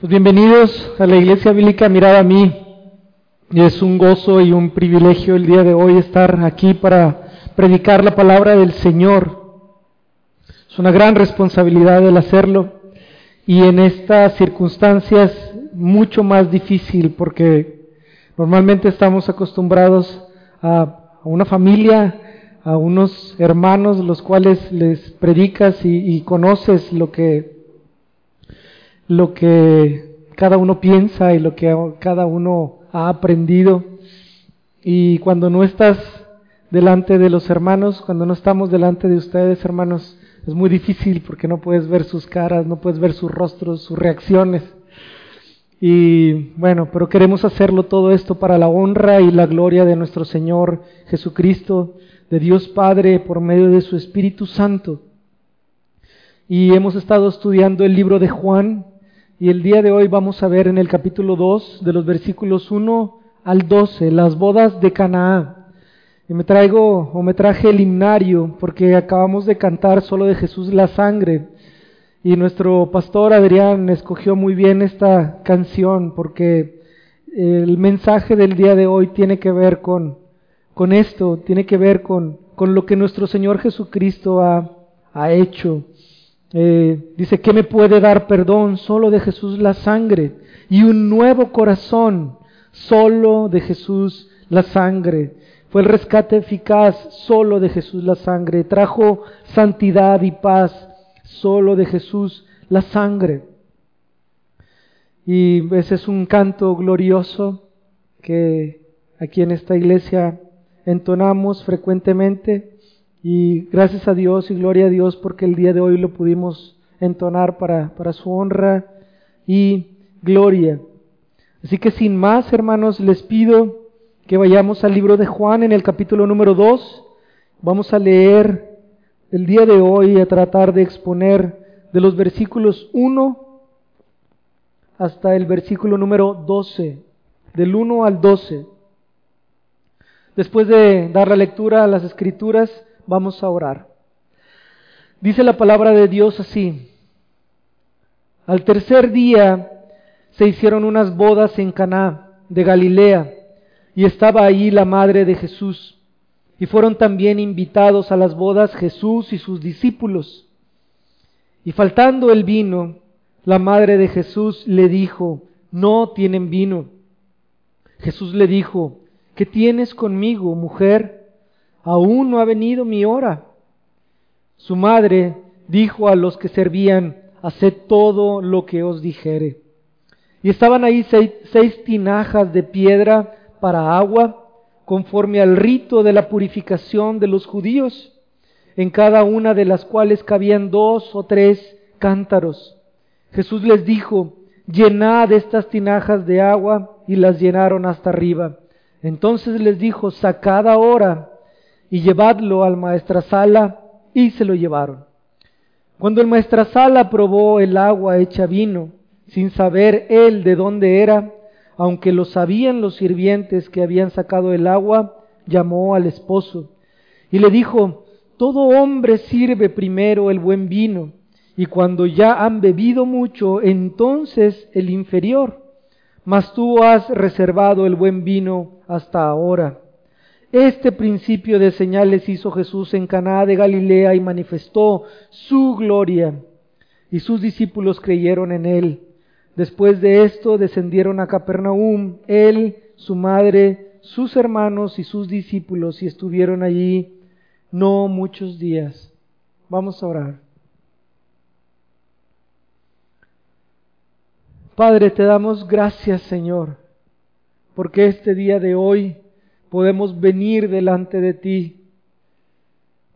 Pues bienvenidos a la Iglesia Bíblica Mirada a mí. Es un gozo y un privilegio el día de hoy estar aquí para predicar la palabra del Señor. Es una gran responsabilidad el hacerlo y en estas circunstancias mucho más difícil porque normalmente estamos acostumbrados a, una familia, a unos hermanos los cuales les predicas y conoces lo que lo que cada uno piensa y lo que cada uno ha aprendido. Y cuando no estás delante de los hermanos, cuando no estamos delante de ustedes, hermanos, es muy difícil porque no puedes ver sus caras, no puedes ver sus rostros, sus reacciones. Y bueno, pero queremos hacerlo todo esto para la honra y la gloria de nuestro Señor Jesucristo, de Dios Padre, por medio de su Espíritu Santo. Y hemos estado estudiando el libro de Juan, y el día de hoy vamos a ver en el capítulo 2, de los versículos 1 al 12, las bodas de Canaá. Y me traigo o me traje el himnario porque acabamos de cantar solo de Jesús la sangre. Y nuestro pastor Adrián escogió muy bien esta canción porque el mensaje del día de hoy tiene que ver con, con esto, tiene que ver con, con lo que nuestro Señor Jesucristo ha, ha hecho. Eh, dice, ¿qué me puede dar perdón? Solo de Jesús la sangre y un nuevo corazón, solo de Jesús la sangre. Fue el rescate eficaz, solo de Jesús la sangre. Trajo santidad y paz, solo de Jesús la sangre. Y ese es un canto glorioso que aquí en esta iglesia entonamos frecuentemente y gracias a Dios y gloria a Dios porque el día de hoy lo pudimos entonar para, para su honra y gloria. Así que sin más, hermanos, les pido que vayamos al libro de Juan en el capítulo número 2. Vamos a leer el día de hoy a tratar de exponer de los versículos 1 hasta el versículo número 12, del 1 al 12. Después de dar la lectura a las escrituras, Vamos a orar. Dice la palabra de Dios así. Al tercer día se hicieron unas bodas en Caná de Galilea y estaba ahí la madre de Jesús. Y fueron también invitados a las bodas Jesús y sus discípulos. Y faltando el vino, la madre de Jesús le dijo, no tienen vino. Jesús le dijo, ¿qué tienes conmigo, mujer? Aún no ha venido mi hora. Su madre dijo a los que servían, haced todo lo que os dijere. Y estaban ahí seis, tinajas de piedra para agua, conforme al rito de la purificación de los judíos, en cada una de las cuales cabían dos o tres cántaros. Jesús les dijo, llenad estas tinajas de agua, y las llenaron hasta arriba. Entonces les dijo, sacad ahora y llevadlo al maestrasala, y se lo llevaron. Cuando el maestrasala probó el agua hecha vino, sin saber él de dónde era, aunque lo sabían los sirvientes que habían sacado el agua, llamó al esposo y le dijo, todo hombre sirve primero el buen vino, y cuando ya han bebido mucho, entonces el inferior, mas tú has reservado el buen vino hasta ahora. Este principio de señales hizo Jesús en Caná de Galilea y manifestó su gloria, y sus discípulos creyeron en él. Después de esto descendieron a Capernaum, él, su madre, sus hermanos y sus discípulos, y estuvieron allí no muchos días. Vamos a orar. Padre, te damos gracias, Señor, porque este día de hoy podemos venir delante de ti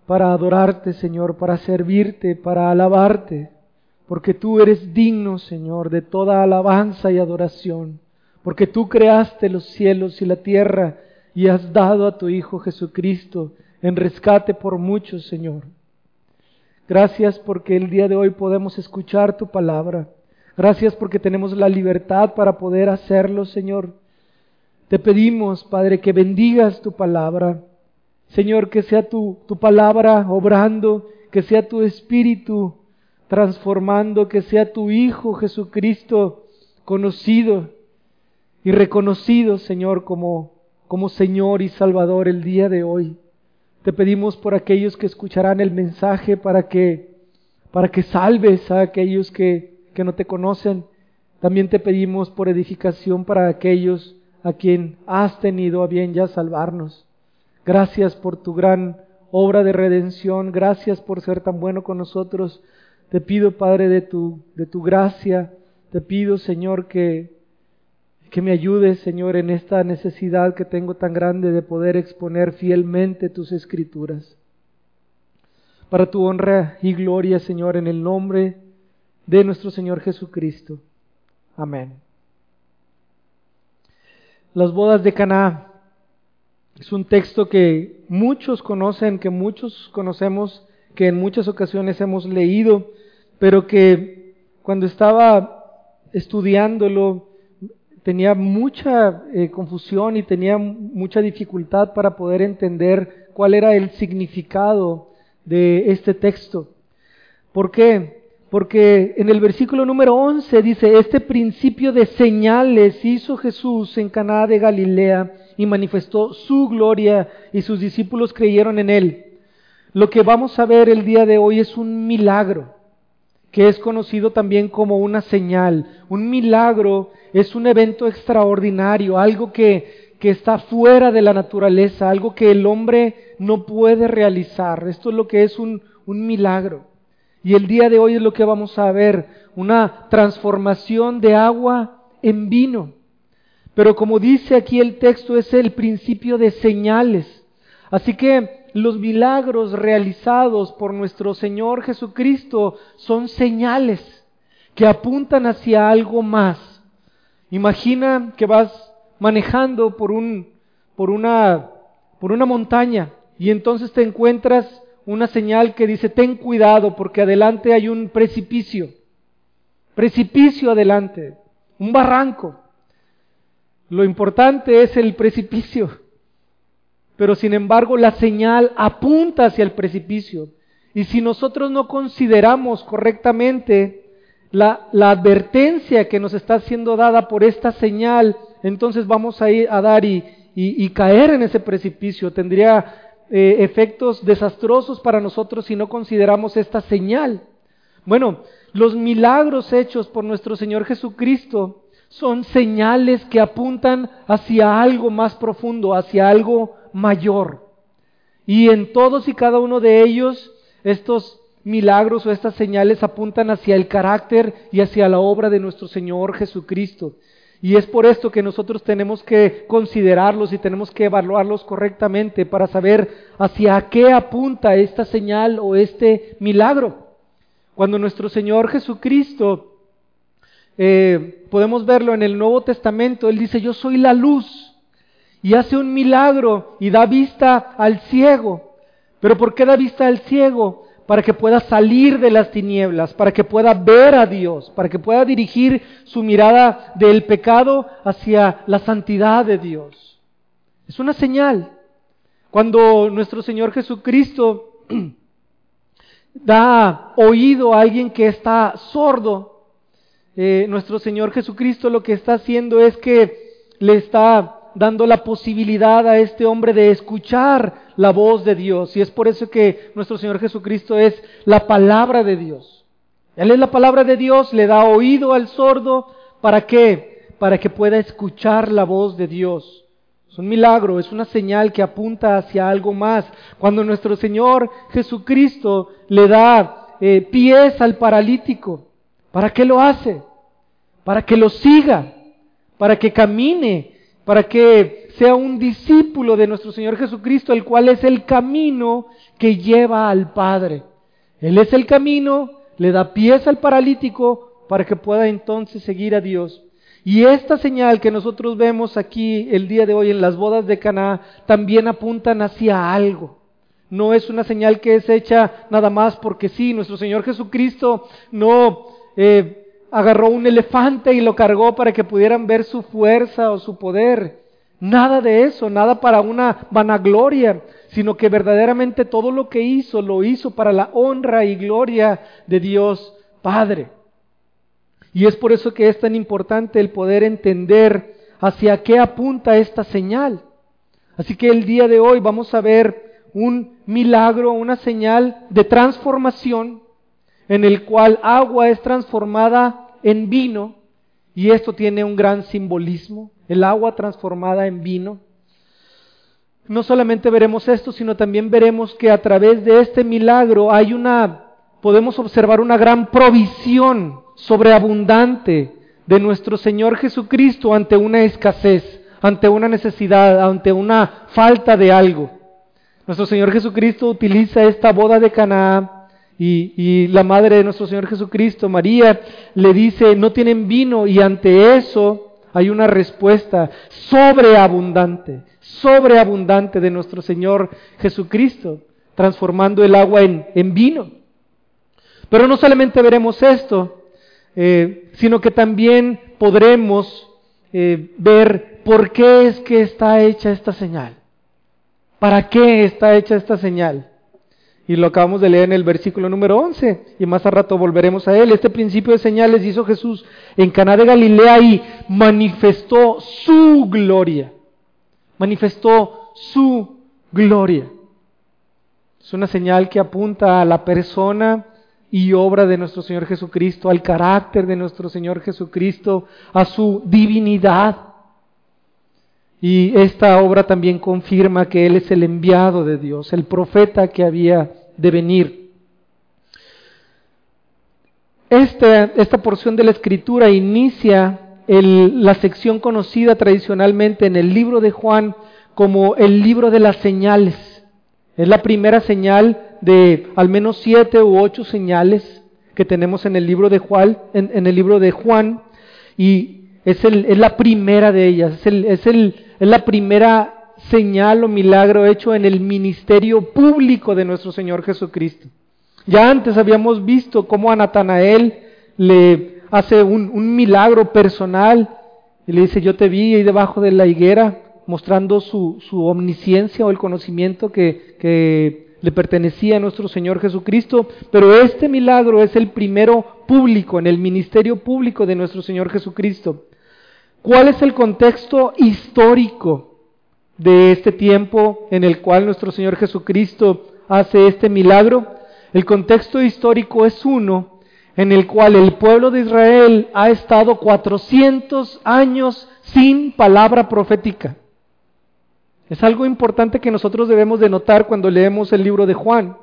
para adorarte, Señor, para servirte, para alabarte, porque tú eres digno, Señor, de toda alabanza y adoración, porque tú creaste los cielos y la tierra y has dado a tu Hijo Jesucristo en rescate por muchos, Señor. Gracias porque el día de hoy podemos escuchar tu palabra. Gracias porque tenemos la libertad para poder hacerlo, Señor. Te pedimos, Padre, que bendigas tu palabra. Señor, que sea tu, tu palabra obrando, que sea tu espíritu transformando, que sea tu Hijo Jesucristo conocido y reconocido, Señor, como, como Señor y Salvador el día de hoy. Te pedimos por aquellos que escucharán el mensaje para que, para que salves a aquellos que, que no te conocen. También te pedimos por edificación para aquellos a quien has tenido a bien ya salvarnos. Gracias por tu gran obra de redención. Gracias por ser tan bueno con nosotros. Te pido, Padre, de tu, de tu gracia. Te pido, Señor, que, que me ayudes, Señor, en esta necesidad que tengo tan grande de poder exponer fielmente tus escrituras. Para tu honra y gloria, Señor, en el nombre de nuestro Señor Jesucristo. Amén. Las bodas de Caná es un texto que muchos conocen, que muchos conocemos, que en muchas ocasiones hemos leído, pero que cuando estaba estudiándolo tenía mucha eh, confusión y tenía mucha dificultad para poder entender cuál era el significado de este texto. ¿Por qué? Porque en el versículo número 11 dice, este principio de señales hizo Jesús en Caná de Galilea y manifestó su gloria y sus discípulos creyeron en él. Lo que vamos a ver el día de hoy es un milagro, que es conocido también como una señal. Un milagro es un evento extraordinario, algo que, que está fuera de la naturaleza, algo que el hombre no puede realizar. Esto es lo que es un, un milagro. Y el día de hoy es lo que vamos a ver, una transformación de agua en vino. Pero como dice aquí el texto, es el principio de señales. Así que los milagros realizados por nuestro Señor Jesucristo son señales que apuntan hacia algo más. Imagina que vas manejando por, un, por, una, por una montaña y entonces te encuentras una señal que dice, ten cuidado porque adelante hay un precipicio, precipicio adelante, un barranco. Lo importante es el precipicio, pero sin embargo la señal apunta hacia el precipicio. Y si nosotros no consideramos correctamente la, la advertencia que nos está siendo dada por esta señal, entonces vamos a ir a dar y, y, y caer en ese precipicio. Tendría eh, efectos desastrosos para nosotros si no consideramos esta señal. Bueno, los milagros hechos por nuestro Señor Jesucristo son señales que apuntan hacia algo más profundo, hacia algo mayor. Y en todos y cada uno de ellos, estos milagros o estas señales apuntan hacia el carácter y hacia la obra de nuestro Señor Jesucristo. Y es por esto que nosotros tenemos que considerarlos y tenemos que evaluarlos correctamente para saber hacia qué apunta esta señal o este milagro. Cuando nuestro Señor Jesucristo, eh, podemos verlo en el Nuevo Testamento, Él dice, yo soy la luz y hace un milagro y da vista al ciego. Pero ¿por qué da vista al ciego? Para que pueda salir de las tinieblas, para que pueda ver a Dios, para que pueda dirigir su mirada del pecado hacia la santidad de Dios. Es una señal. Cuando nuestro Señor Jesucristo da oído a alguien que está sordo, eh, nuestro Señor Jesucristo lo que está haciendo es que le está dando la posibilidad a este hombre de escuchar la voz de Dios. Y es por eso que nuestro Señor Jesucristo es la palabra de Dios. Él es la palabra de Dios, le da oído al sordo. ¿Para qué? Para que pueda escuchar la voz de Dios. Es un milagro, es una señal que apunta hacia algo más. Cuando nuestro Señor Jesucristo le da eh, pies al paralítico, ¿para qué lo hace? Para que lo siga, para que camine para que sea un discípulo de nuestro Señor Jesucristo, el cual es el camino que lleva al Padre. Él es el camino, le da pies al paralítico para que pueda entonces seguir a Dios. Y esta señal que nosotros vemos aquí el día de hoy en las bodas de Caná también apuntan hacia algo. No es una señal que es hecha nada más porque sí, nuestro Señor Jesucristo no eh, agarró un elefante y lo cargó para que pudieran ver su fuerza o su poder. Nada de eso, nada para una vanagloria, sino que verdaderamente todo lo que hizo lo hizo para la honra y gloria de Dios Padre. Y es por eso que es tan importante el poder entender hacia qué apunta esta señal. Así que el día de hoy vamos a ver un milagro, una señal de transformación en el cual agua es transformada en vino y esto tiene un gran simbolismo, el agua transformada en vino. No solamente veremos esto, sino también veremos que a través de este milagro hay una, podemos observar una gran provisión sobreabundante de nuestro Señor Jesucristo ante una escasez, ante una necesidad, ante una falta de algo. Nuestro Señor Jesucristo utiliza esta boda de Canaán y, la madre de nuestro Señor Jesucristo, María, le dice, no tienen vino y ante eso hay una respuesta sobreabundante, sobreabundante de nuestro Señor Jesucristo, transformando el agua en, vino. Pero no solamente veremos esto, eh, sino que también podremos eh, ver por qué es que está hecha esta señal. ¿Para qué está hecha esta señal? Y lo acabamos de leer en el versículo número 11, y más a rato volveremos a él. Este principio de señales hizo Jesús en Caná de Galilea y manifestó su gloria. Manifestó su gloria. Es una señal que apunta a la persona y obra de nuestro Señor Jesucristo, al carácter de nuestro Señor Jesucristo, a su divinidad. Y esta obra también confirma que Él es el enviado de Dios, el profeta que había de venir. Esta, esta porción de la escritura inicia la sección conocida tradicionalmente en el libro de Juan como el libro de las señales. Es la primera señal de al menos siete u ocho señales que tenemos en el libro de Juan, en, el libro de Juan y es, el, es, la primera de ellas, es, el, es, el, es la primera señal o milagro hecho en el ministerio público de nuestro Señor Jesucristo. Ya antes habíamos visto cómo a Natanael le hace un, milagro personal y le dice, yo te vi ahí debajo de la higuera, mostrando su, omnisciencia o el conocimiento que le pertenecía a nuestro Señor Jesucristo, pero este milagro es el primero público, en el ministerio público de nuestro Señor Jesucristo. ¿Cuál es el contexto histórico de este tiempo en el cual nuestro Señor Jesucristo hace este milagro. El contexto histórico es uno en el cual el pueblo de Israel ha estado 400 años sin palabra profética. Es algo importante que nosotros debemos de notar cuando leemos el libro de Juan.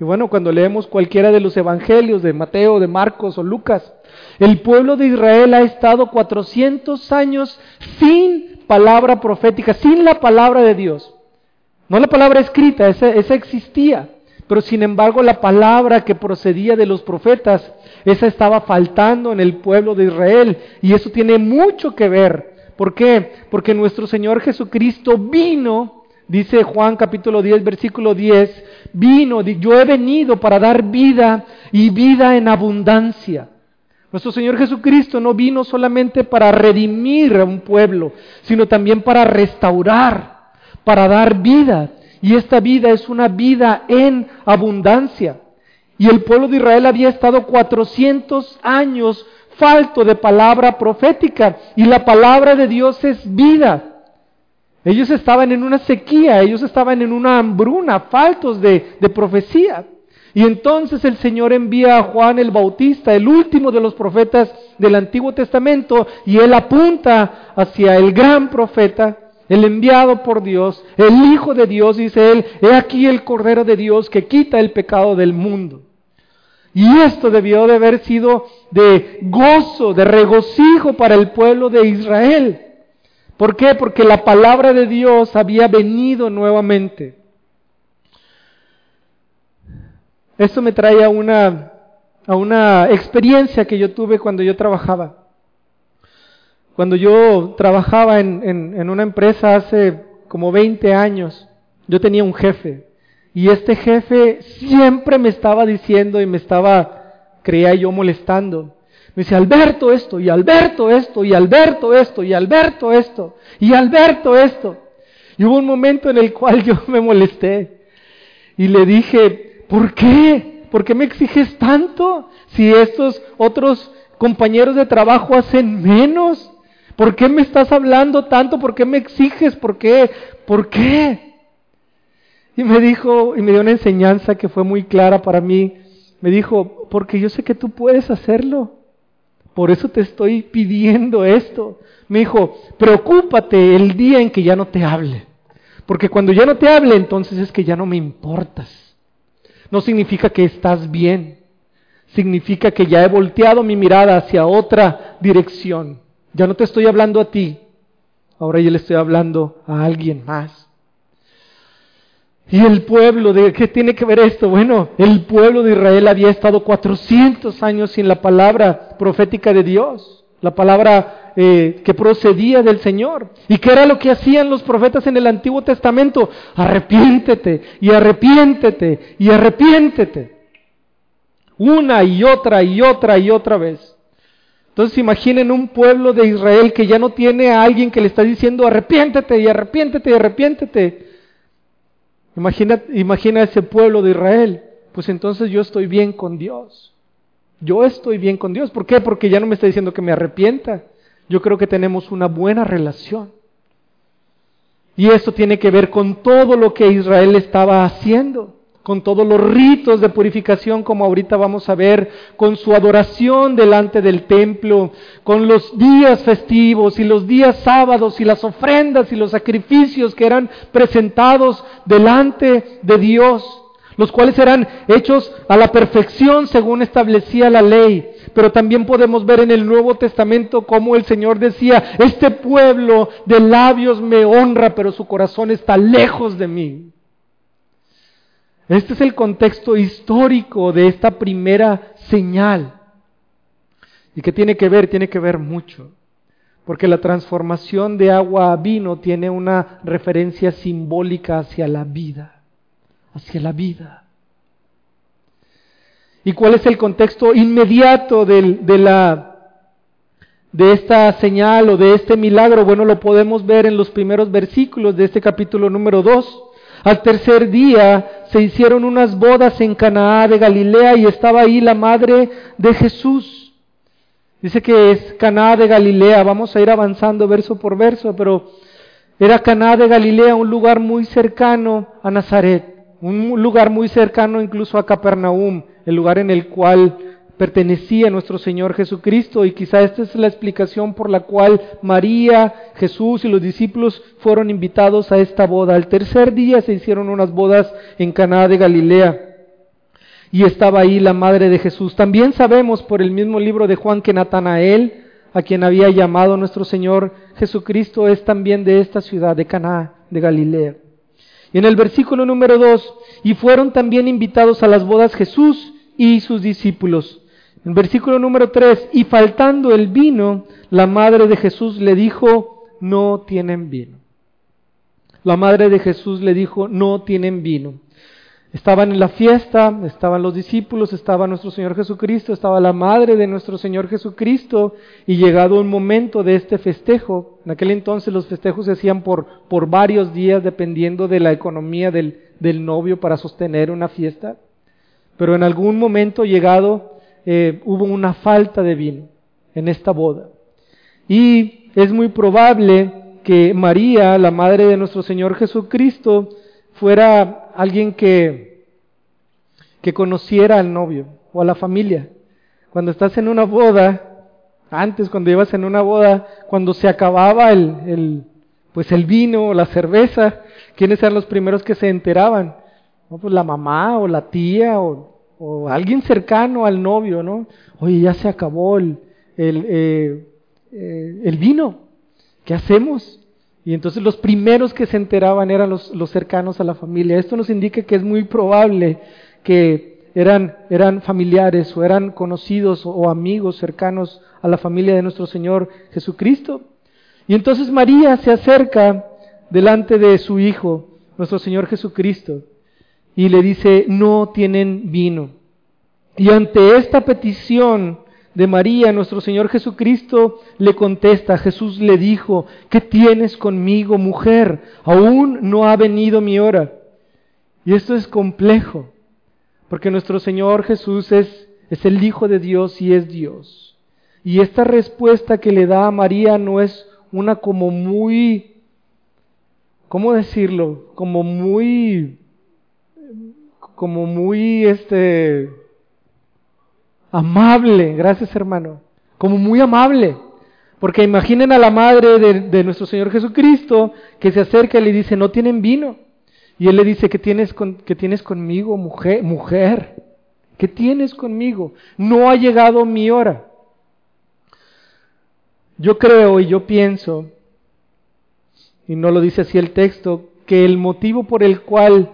Y bueno, cuando leemos cualquiera de los evangelios de Mateo, de Marcos o Lucas, el pueblo de Israel ha estado 400 años sin palabra profética, sin la palabra de Dios. No la palabra escrita, esa, existía, pero sin embargo la palabra que procedía de los profetas, esa estaba faltando en el pueblo de Israel. Y eso tiene mucho que ver. ¿Por qué? Porque nuestro Señor Jesucristo vino, dice Juan capítulo 10, versículo 10, vino, yo he venido para dar vida y vida en abundancia. Nuestro Señor Jesucristo no vino solamente para redimir a un pueblo, sino también para restaurar, para dar vida. Y esta vida es una vida en abundancia. Y el pueblo de Israel había estado 400 años falto de palabra profética. Y la palabra de Dios es vida. Ellos estaban en una sequía, ellos estaban en una hambruna, faltos de, profecía. Y entonces el Señor envía a Juan el Bautista, el último de los profetas del Antiguo Testamento, y él apunta hacia el gran profeta, el enviado por Dios, el Hijo de Dios, dice él, he aquí el Cordero de Dios que quita el pecado del mundo. Y esto debió de haber sido de gozo, de regocijo para el pueblo de Israel. ¿Por qué? Porque la palabra de Dios había venido nuevamente. Esto me trae a una, a una experiencia que yo tuve cuando yo trabajaba. Cuando yo trabajaba en, en, una empresa hace como 20 años, yo tenía un jefe. Y este jefe siempre me estaba diciendo y me estaba, creía yo, molestando. Me decía, Alberto esto, y Alberto esto, y Alberto esto, y Alberto esto, y Alberto esto. Y hubo un momento en el cual yo me molesté. Y le dije, ¿Por qué? ¿Por qué me exiges tanto? Si estos otros compañeros de trabajo hacen menos. ¿Por qué me estás hablando tanto? ¿Por qué me exiges? ¿Por qué? ¿Por qué? Y me dijo, y me dio una enseñanza que fue muy clara para mí. Me dijo, porque yo sé que tú puedes hacerlo. Por eso te estoy pidiendo esto. Me dijo, preocúpate el día en que ya no te hable. Porque cuando ya no te hable, entonces es que ya no me importas. No significa que estás bien. Significa que ya he volteado mi mirada hacia otra dirección. Ya no te estoy hablando a ti. Ahora ya le estoy hablando a alguien más. Y el pueblo, ¿de qué tiene que ver esto? Bueno, el pueblo de Israel había estado 400 años sin la palabra profética de Dios, la palabra eh, que procedía del Señor. ¿Y qué era lo que hacían los profetas en el Antiguo Testamento? Arrepiéntete y arrepiéntete y arrepiéntete. Una y otra y otra y otra vez. Entonces imaginen un pueblo de Israel que ya no tiene a alguien que le está diciendo arrepiéntete y arrepiéntete y arrepiéntete Imagina, imagina ese pueblo de Israel. Pues entonces yo estoy bien con Dios. Yo estoy bien con Dios. ¿Por qué? Porque ya no me está diciendo que me arrepienta. Yo creo que tenemos una buena relación. Y esto tiene que ver con todo lo que Israel estaba haciendo con todos los ritos de purificación, como ahorita vamos a ver, con su adoración delante del templo, con los días festivos y los días sábados y las ofrendas y los sacrificios que eran presentados delante de Dios, los cuales eran hechos a la perfección según establecía la ley. Pero también podemos ver en el Nuevo Testamento cómo el Señor decía, este pueblo de labios me honra, pero su corazón está lejos de mí. Este es el contexto histórico de esta primera señal. ¿Y qué tiene que ver? Tiene que ver mucho. Porque la transformación de agua a vino tiene una referencia simbólica hacia la vida. Hacia la vida. ¿Y cuál es el contexto inmediato de, la, de esta señal o de este milagro? Bueno, lo podemos ver en los primeros versículos de este capítulo número 2. Al tercer día se hicieron unas bodas en Canaá de Galilea y estaba ahí la madre de Jesús. Dice que es Canaá de Galilea, vamos a ir avanzando verso por verso, pero era Canaá de Galilea, un lugar muy cercano a Nazaret, un lugar muy cercano incluso a Capernaum, el lugar en el cual pertenecía nuestro Señor Jesucristo y quizá esta es la explicación por la cual María, Jesús y los discípulos fueron invitados a esta boda. Al tercer día se hicieron unas bodas en Caná de Galilea y estaba ahí la madre de Jesús. También sabemos por el mismo libro de Juan que Natanael, a quien había llamado nuestro Señor Jesucristo, es también de esta ciudad de Caná de Galilea. En el versículo número 2, y fueron también invitados a las bodas Jesús y sus discípulos. En versículo número 3, y faltando el vino, la madre de Jesús le dijo, no tienen vino. La madre de Jesús le dijo, no tienen vino. Estaban en la fiesta, estaban los discípulos, estaba nuestro Señor Jesucristo, estaba la madre de nuestro Señor Jesucristo, y llegado un momento de este festejo, en aquel entonces los festejos se hacían por, por varios días dependiendo de la economía del, del novio para sostener una fiesta, pero en algún momento llegado eh, hubo una falta de vino en esta boda. Y es muy probable que María, la madre de nuestro Señor Jesucristo, fuera alguien que, que conociera al novio o a la familia. Cuando estás en una boda, antes cuando ibas en una boda, cuando se acababa el, el pues el vino o la cerveza, ¿quiénes eran los primeros que se enteraban? pues la mamá o la tía o o alguien cercano al novio, ¿no? Oye, ya se acabó el, el, eh, eh, el vino, ¿qué hacemos? Y entonces los primeros que se enteraban eran los, cercanos a la familia. Esto nos indica que es muy probable que eran, eran familiares o eran conocidos o amigos cercanos a la familia de nuestro Señor Jesucristo. Y entonces María se acerca delante de su Hijo, nuestro Señor Jesucristo, y le dice, no tienen vino. Y ante esta petición de María, nuestro Señor Jesucristo le contesta, Jesús le dijo, ¿qué tienes conmigo, mujer? Aún no ha venido mi hora. Y esto es complejo, porque nuestro Señor Jesús es, el Hijo de Dios y es Dios. Y esta respuesta que le da a María no es una como muy, ¿cómo decirlo? Como muy, como muy, este, amable, gracias hermano, como muy amable. Porque imaginen a la madre de, nuestro Señor Jesucristo que se acerca y le dice, no tienen vino. Y él le dice, ¿qué tienes, que tienes conmigo, mujer? mujer? ¿Qué tienes conmigo? No ha llegado mi hora. Yo creo y yo pienso, y no lo dice así el texto, que el motivo por el cual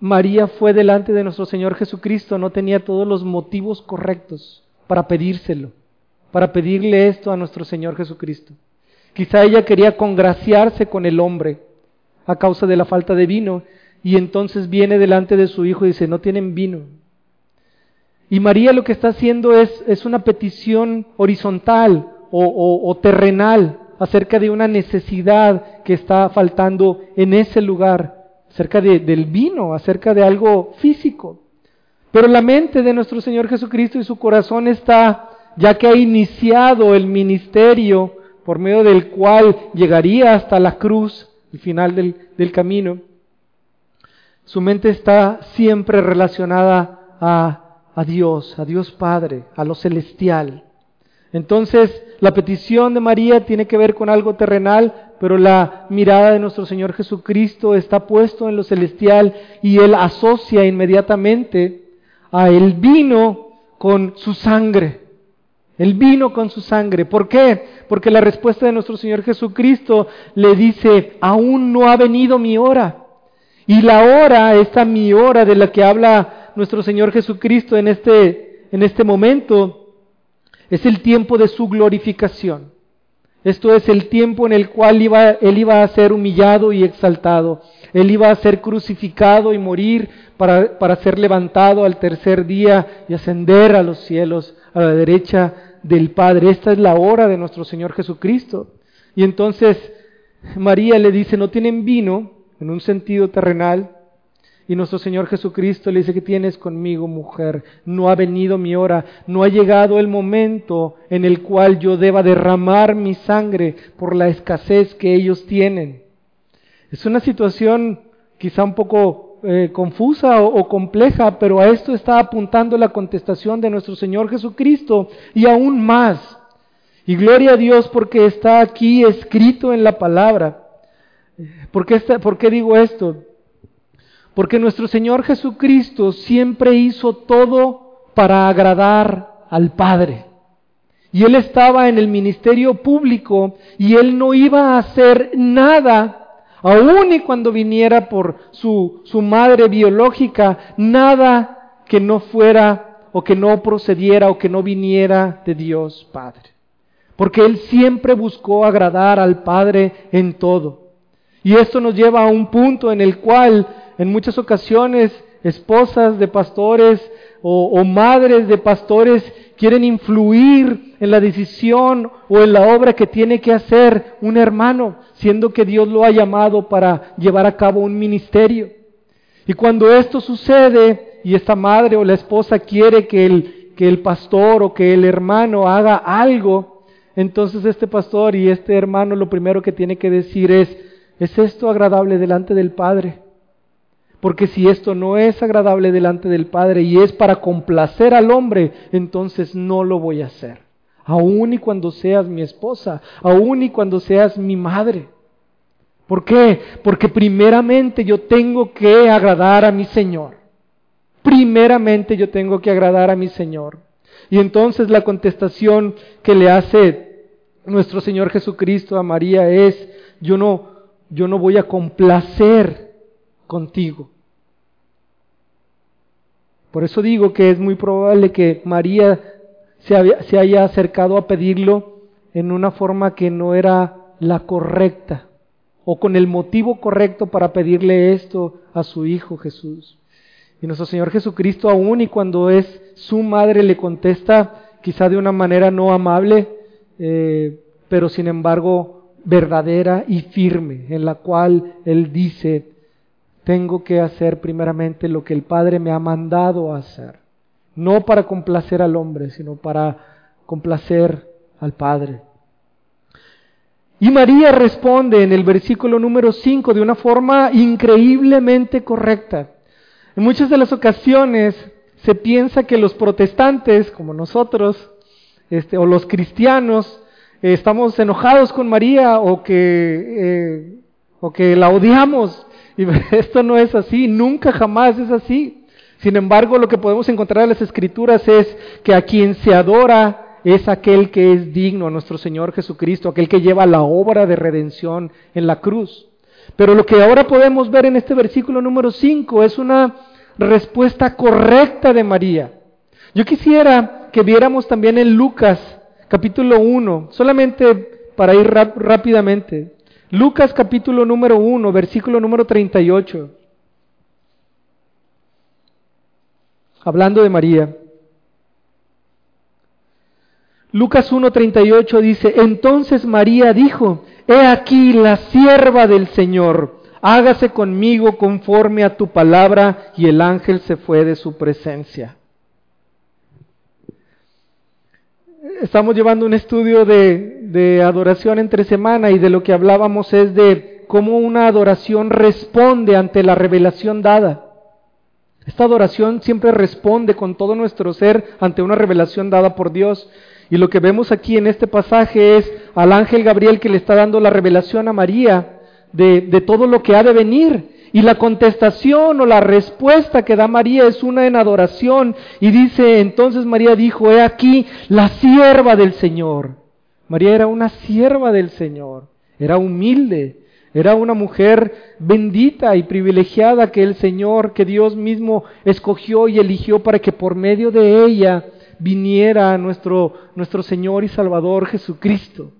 María fue delante de nuestro Señor Jesucristo no tenía todos los motivos correctos para pedírselo para pedirle esto a nuestro Señor Jesucristo. Quizá ella quería congraciarse con el hombre a causa de la falta de vino y entonces viene delante de su hijo y dice, no tienen vino. Y María lo que está haciendo es, una petición horizontal o, terrenal acerca de una necesidad que está faltando en ese lugar, acerca del vino, acerca de algo físico. Pero la mente de nuestro Señor Jesucristo y su corazón está ya que ha iniciado el ministerio por medio del cual llegaría hasta la cruz, el final del, camino, su mente está siempre relacionada a, a Dios, a Dios Padre, a lo celestial. Entonces, la petición de María tiene que ver con algo terrenal, pero la mirada de nuestro Señor Jesucristo está puesto en lo celestial y Él asocia inmediatamente a el vino con su sangre. Él vino con su sangre. ¿Por qué? Porque la respuesta de nuestro Señor Jesucristo le dice, aún no ha venido mi hora. Y la hora, esta mi hora de la que habla nuestro Señor Jesucristo en este, en este momento, es el tiempo de su glorificación. Esto es el tiempo en el cual Él iba a ser humillado y exaltado. Él iba a ser crucificado y morir para, para ser levantado al tercer día y ascender a los cielos, a la derecha del Padre. Esta es la hora de nuestro Señor Jesucristo. Y entonces María le dice, no tienen vino, en un sentido terrenal, y nuestro Señor Jesucristo le dice, que tienes conmigo, mujer? No ha venido mi hora, no ha llegado el momento en el cual yo deba derramar mi sangre por la escasez que ellos tienen. Es una situación quizá un poco eh, confusa o, compleja, pero a esto está apuntando la contestación de nuestro Señor Jesucristo y aún más. Y gloria a Dios porque está aquí escrito en la palabra. ¿Por qué, ¿Por qué digo esto? Porque nuestro Señor Jesucristo siempre hizo todo para agradar al Padre. Y Él estaba en el ministerio público y Él no iba a hacer nada Aún y cuando viniera por su, su madre biológica, nada que no fuera o que no procediera o que no viniera de Dios Padre. Porque Él siempre buscó agradar al Padre en todo. Y esto nos lleva a un punto en el cual en muchas ocasiones esposas de pastores o, madres de pastores quieren influir en la decisión o en la obra que tiene que hacer un hermano, siendo que Dios lo ha llamado para llevar a cabo un ministerio. Y cuando esto sucede y esta madre o la esposa quiere que el, que el pastor o que el hermano haga algo, entonces este pastor y este hermano lo primero que tiene que decir es, ¿es esto agradable delante del Padre? Porque si esto no es agradable delante del Padre y es para complacer al hombre, entonces no lo voy a hacer. Aún y cuando seas mi esposa, aún y cuando seas mi madre. ¿Por qué? Porque primeramente yo tengo que agradar a mi Señor. Primeramente yo tengo que agradar a mi Señor. Y entonces la contestación que le hace nuestro Señor Jesucristo a María es, yo no, yo no voy a complacer contigo. Por eso digo que es muy probable que María se, haya acercado a pedirlo en una forma que no era la correcta o con el motivo correcto para pedirle esto a su Hijo Jesús. Y nuestro Señor Jesucristo aún y cuando es su madre le contesta quizá de una manera no amable, eh, pero sin embargo verdadera y firme, en la cual Él dice, tengo que hacer primeramente lo que el Padre me ha mandado a hacer. No para complacer al hombre, sino para complacer al Padre. Y María responde en el versículo número 5 de una forma increíblemente correcta. En muchas de las ocasiones se piensa que los protestantes, como nosotros, este, o los cristianos, eh, estamos enojados con María o que, eh, o que la odiamos. Y esto no es así, nunca jamás es así. Sin embargo, lo que podemos encontrar en las escrituras es que a quien se adora es aquel que es digno, nuestro Señor Jesucristo, aquel que lleva la obra de redención en la cruz. Pero lo que ahora podemos ver en este versículo número 5 es una respuesta correcta de María. Yo quisiera que viéramos también en Lucas capítulo 1, solamente para ir rápidamente. Lucas capítulo número 1, versículo número 38. Hablando de María. Lucas 1:38 dice, entonces María dijo, he aquí la sierva del Señor, hágase conmigo conforme a tu palabra, y el ángel se fue de su presencia. Estamos llevando un estudio de, adoración entre semana y de lo que hablábamos es de cómo una adoración responde ante la revelación dada. Esta adoración siempre responde con todo nuestro ser ante una revelación dada por Dios. Y lo que vemos aquí en este pasaje es al ángel Gabriel que le está dando la revelación a María de, todo lo que ha de venir. Y la contestación o la respuesta que da María es una en adoración. Y dice, entonces María dijo, he aquí la sierva del Señor. María era una sierva del Señor, era humilde, era una mujer bendita y privilegiada que el Señor, que Dios mismo escogió y eligió para que por medio de ella viniera nuestro, nuestro Señor y Salvador Jesucristo.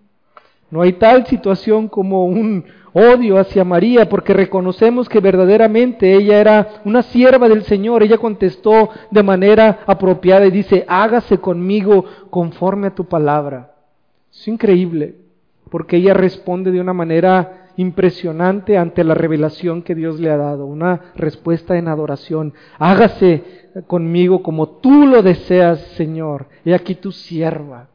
No hay tal situación como un odio hacia María, porque reconocemos que verdaderamente ella era una sierva del Señor. Ella contestó de manera apropiada y dice, hágase conmigo conforme a tu palabra. Es increíble, porque ella responde de una manera impresionante ante la revelación que Dios le ha dado, una respuesta en adoración. Hágase conmigo como tú lo deseas, Señor. He aquí tu sierva.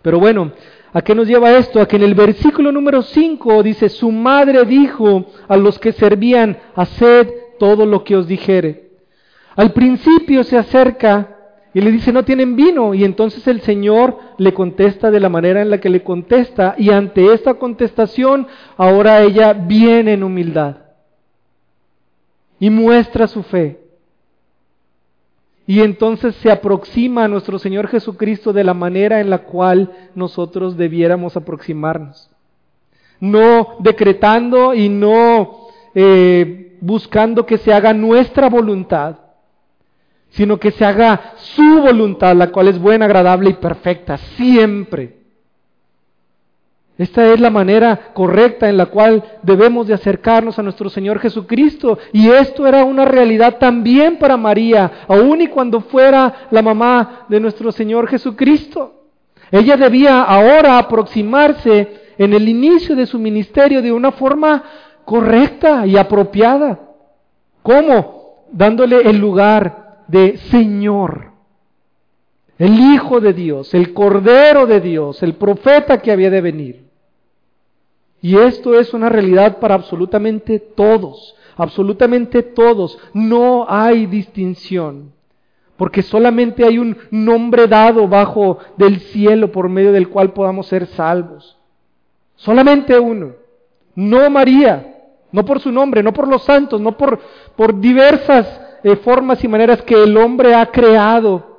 Pero bueno, ¿a qué nos lleva esto? A que en el versículo número 5 dice, su madre dijo a los que servían, haced todo lo que os dijere. Al principio se acerca y le dice, no tienen vino. Y entonces el Señor le contesta de la manera en la que le contesta. Y ante esta contestación, ahora ella viene en humildad y muestra su fe. Y entonces se aproxima a nuestro Señor Jesucristo de la manera en la cual nosotros debiéramos aproximarnos. No decretando y no eh, buscando que se haga nuestra voluntad, sino que se haga su voluntad, la cual es buena, agradable y perfecta, siempre. Esta es la manera correcta en la cual debemos de acercarnos a nuestro Señor Jesucristo. Y esto era una realidad también para María, aun y cuando fuera la mamá de nuestro Señor Jesucristo. Ella debía ahora aproximarse en el inicio de su ministerio de una forma correcta y apropiada. ¿Cómo? Dándole el lugar de Señor. El Hijo de Dios, el Cordero de Dios, el profeta que había de venir. Y esto es una realidad para absolutamente todos, absolutamente todos. No hay distinción, porque solamente hay un nombre dado bajo del cielo por medio del cual podamos ser salvos. Solamente uno. No María, no por su nombre, no por los santos, no por, por diversas eh, formas y maneras que el hombre ha creado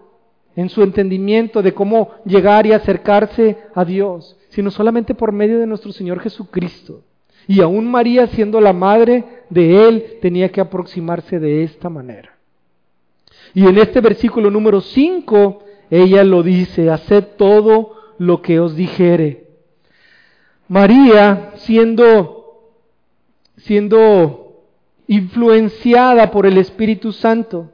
en su entendimiento de cómo llegar y acercarse a Dios sino solamente por medio de nuestro Señor Jesucristo. Y aún María, siendo la madre de Él, tenía que aproximarse de esta manera. Y en este versículo número 5, ella lo dice, haced todo lo que os dijere. María, siendo, siendo influenciada por el Espíritu Santo,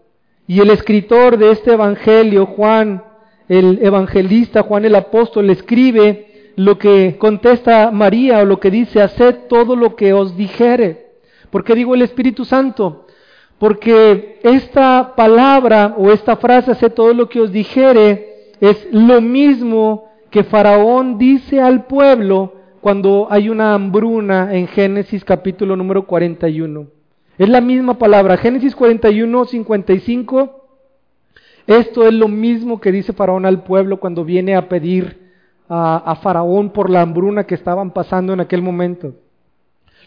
y el escritor de este Evangelio, Juan, el evangelista, Juan el apóstol, escribe lo que contesta María o lo que dice, haced todo lo que os dijere. ¿Por qué digo el Espíritu Santo? Porque esta palabra o esta frase, haced todo lo que os dijere, es lo mismo que Faraón dice al pueblo cuando hay una hambruna en Génesis capítulo número 41. Es la misma palabra. Génesis 41, 55. Esto es lo mismo que dice Faraón al pueblo cuando viene a pedir a, Faraón por la hambruna que estaban pasando en aquel momento.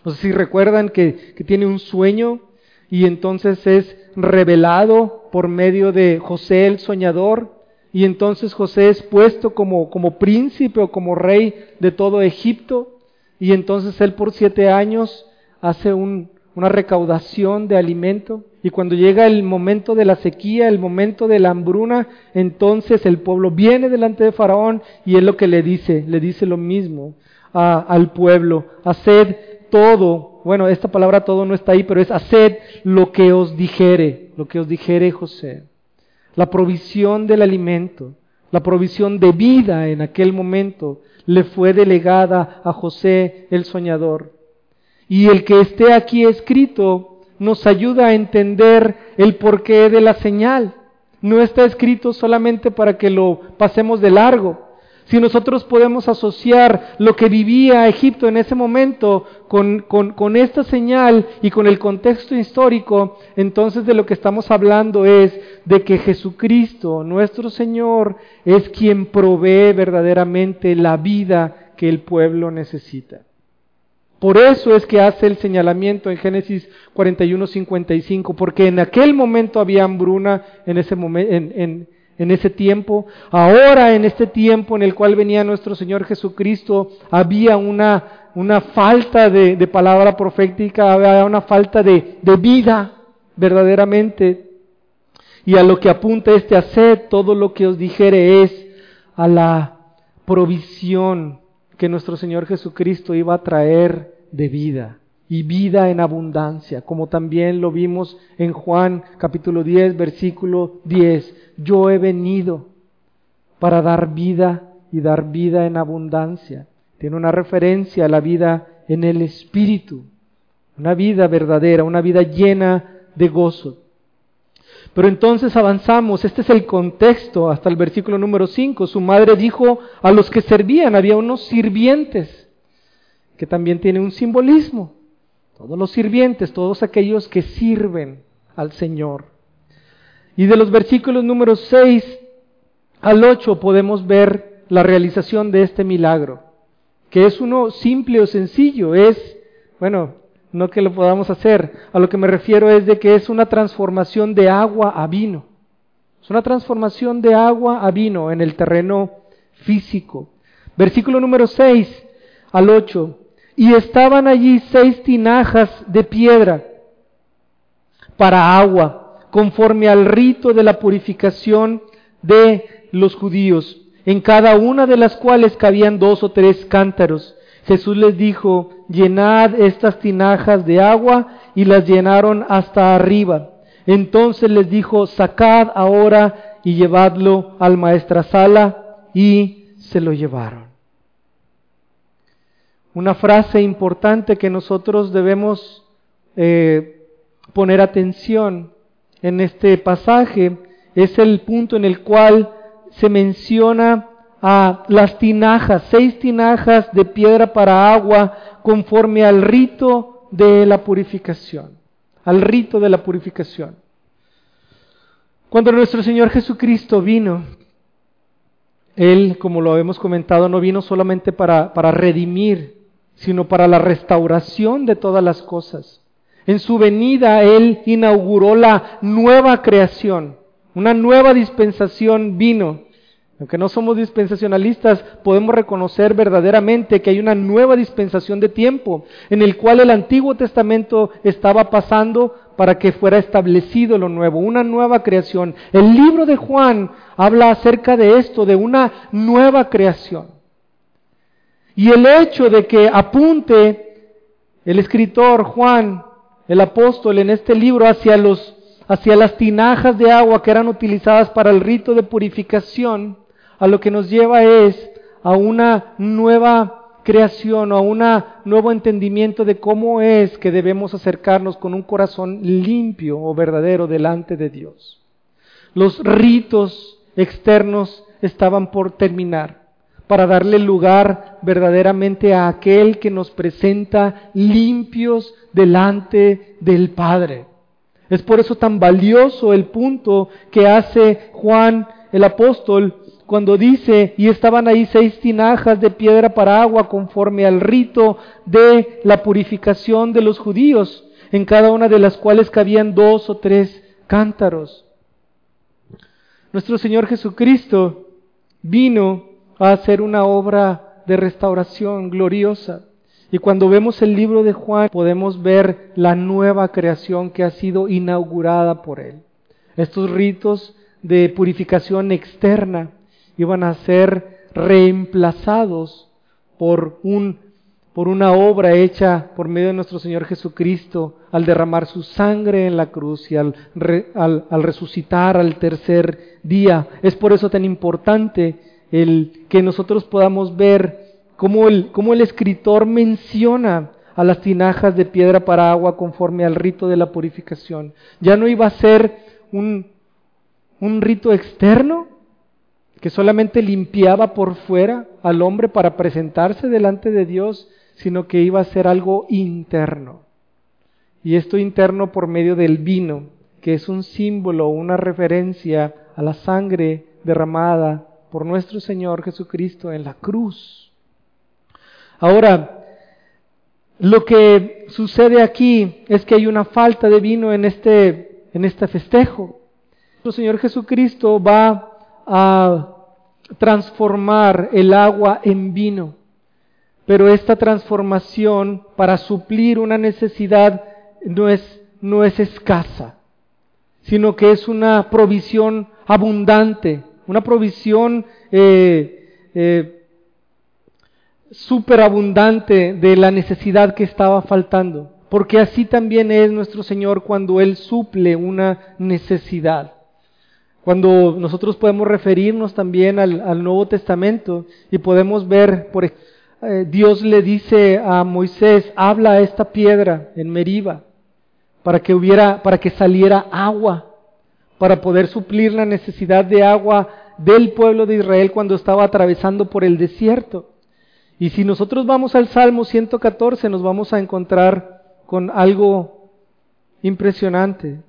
No sé si recuerdan que, que tiene un sueño y entonces es revelado por medio de José el soñador y entonces José es puesto como, como príncipe o como rey de todo Egipto y entonces él por siete años hace un, una recaudación de alimento y cuando llega el momento de la sequía, el momento de la hambruna, entonces el pueblo viene delante de Faraón y él lo que le dice, le dice lo mismo al pueblo, haced todo, bueno, esta palabra todo no está ahí, pero es haced lo que os dijere, lo que os dijere José. La provisión del alimento, la provisión de vida en aquel momento le fue delegada a José el soñador. Y el que esté aquí escrito nos ayuda a entender el porqué de la señal. No está escrito solamente para que lo pasemos de largo, si nosotros podemos asociar lo que vivía Egipto en ese momento con, con, esta señal y con el contexto histórico, entonces de lo que estamos hablando es de que Jesucristo, nuestro Señor, es quien provee verdaderamente la vida que el pueblo necesita. Por eso es que hace el señalamiento en Génesis 41, 55, porque en aquel momento había hambruna en ese momento, en, en ese tiempo. Ahora, en este tiempo en el cual venía nuestro Señor Jesucristo, había una, una falta de, palabra profética, había una falta de, de vida verdaderamente. Y a lo que apunta este hacer, todo lo que os dijere es a la provisión que nuestro Señor Jesucristo iba a traer de vida y vida en abundancia, como también lo vimos en Juan capítulo 10, versículo 10 yo he venido para dar vida y dar vida en abundancia. Tiene una referencia a la vida en el Espíritu, una vida verdadera, una vida llena de gozo. Pero entonces avanzamos, este es el contexto hasta el versículo número 5. Su madre dijo a los que servían, había unos sirvientes, que también tiene un simbolismo. Todos los sirvientes, todos aquellos que sirven al Señor. Y de los versículos números 6 al 8 podemos ver la realización de este milagro, que es uno simple o sencillo, es, bueno, no que lo podamos hacer, a lo que me refiero es de que es una transformación de agua a vino. Es una transformación de agua a vino en el terreno físico. Versículo número 6 al 8. Y estaban allí seis tinajas de piedra para agua conforme al rito de la purificación de los judíos, en cada una de las cuales cabían dos o tres cántaros. Jesús les dijo, llenad estas tinajas de agua y las llenaron hasta arriba. Entonces les dijo, sacad ahora y llevadlo al maestrasala y se lo llevaron. Una frase importante que nosotros debemos eh, poner atención en este pasaje es el punto en el cual se menciona a las tinajas, seis tinajas de piedra para agua conforme al rito de la purificación, al rito de la purificación. Cuando nuestro Señor Jesucristo vino, Él, como lo hemos comentado, no vino solamente para, para redimir, sino para la restauración de todas las cosas. En su venida Él inauguró la nueva creación, una nueva dispensación vino. Aunque no somos dispensacionalistas, podemos reconocer verdaderamente que hay una nueva dispensación de tiempo en el cual el Antiguo Testamento estaba pasando para que fuera establecido lo nuevo, una nueva creación. El libro de Juan habla acerca de esto, de una nueva creación. Y el hecho de que apunte el escritor Juan el apóstol en este libro hacia, los, hacia las tinajas de agua que eran utilizadas para el rito de purificación, a lo que nos lleva es a una nueva creación a un nuevo entendimiento de cómo es que debemos acercarnos con un corazón limpio o verdadero delante de Dios. Los ritos externos estaban por terminar, para darle lugar verdaderamente a aquel que nos presenta limpios delante del Padre. Es por eso tan valioso el punto que hace Juan el apóstol cuando dice, y estaban ahí seis tinajas de piedra para agua conforme al rito de la purificación de los judíos, en cada una de las cuales cabían dos o tres cántaros. Nuestro Señor Jesucristo vino a hacer una obra de restauración gloriosa. Y cuando vemos el libro de Juan podemos ver la nueva creación que ha sido inaugurada por Él. Estos ritos de purificación externa iban a ser reemplazados por un por una obra hecha por medio de nuestro Señor Jesucristo al derramar su sangre en la cruz y al, al, resucitar al tercer día. Es por eso tan importante el que nosotros podamos ver cómo el, cómo el escritor menciona a las tinajas de piedra para agua conforme al rito de la purificación. Ya no iba a ser un, un rito externo, que solamente limpiaba por fuera al hombre para presentarse delante de Dios, sino que iba a ser algo interno. Y esto interno por medio del vino, que es un símbolo, una referencia a la sangre derramada por nuestro Señor Jesucristo en la cruz. Ahora, lo que sucede aquí es que hay una falta de vino en este, en este festejo. Nuestro Señor Jesucristo va a transformar el agua en vino pero esta transformación para suplir una necesidad no es, no es escasa, sino que es una provisión abundante, una provisión eh, eh, superabundante de la necesidad que estaba faltando. Porque así también es nuestro Señor cuando Él suple una necesidad. Cuando nosotros podemos referirnos también al, Nuevo Testamento y podemos ver, por eh, Dios le dice a Moisés, habla a esta piedra en Meriba para que hubiera, para que saliera agua, para poder suplir la necesidad de agua del pueblo de Israel cuando estaba atravesando por el desierto. Y si nosotros vamos al Salmo 114 nos vamos a encontrar con algo impresionante.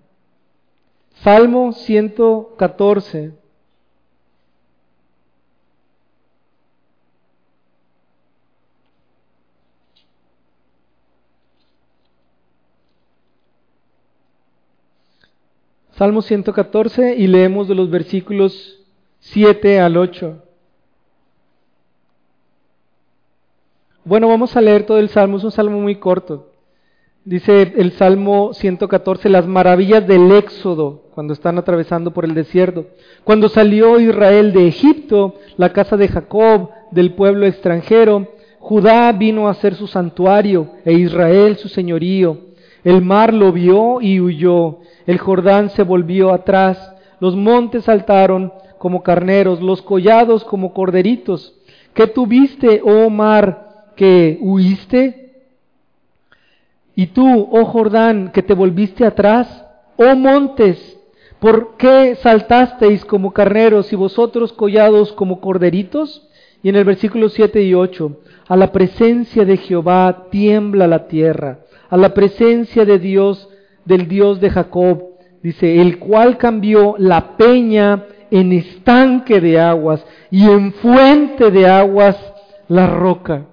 Salmo 114. Salmo 114 y leemos de los versículos 7 al 8. Bueno, vamos a leer todo el Salmo, es un salmo muy corto. Dice el Salmo 114, las maravillas del Éxodo, cuando están atravesando por el desierto. Cuando salió Israel de Egipto, la casa de Jacob, del pueblo extranjero, Judá vino a ser su santuario e Israel su señorío. El mar lo vio y huyó el Jordán se volvió atrás, los montes saltaron como carneros, los collados como corderitos. ¿Qué tuviste, oh mar, que huiste? Y tú, oh Jordán, que te volviste atrás, oh montes, ¿por qué saltasteis como carneros y vosotros collados como corderitos? Y en el versículo 7 y 8, a la presencia de Jehová tiembla la tierra, a la presencia de Dios del Dios de Jacob, dice, el cual cambió la peña en estanque de aguas y en fuente de aguas la roca.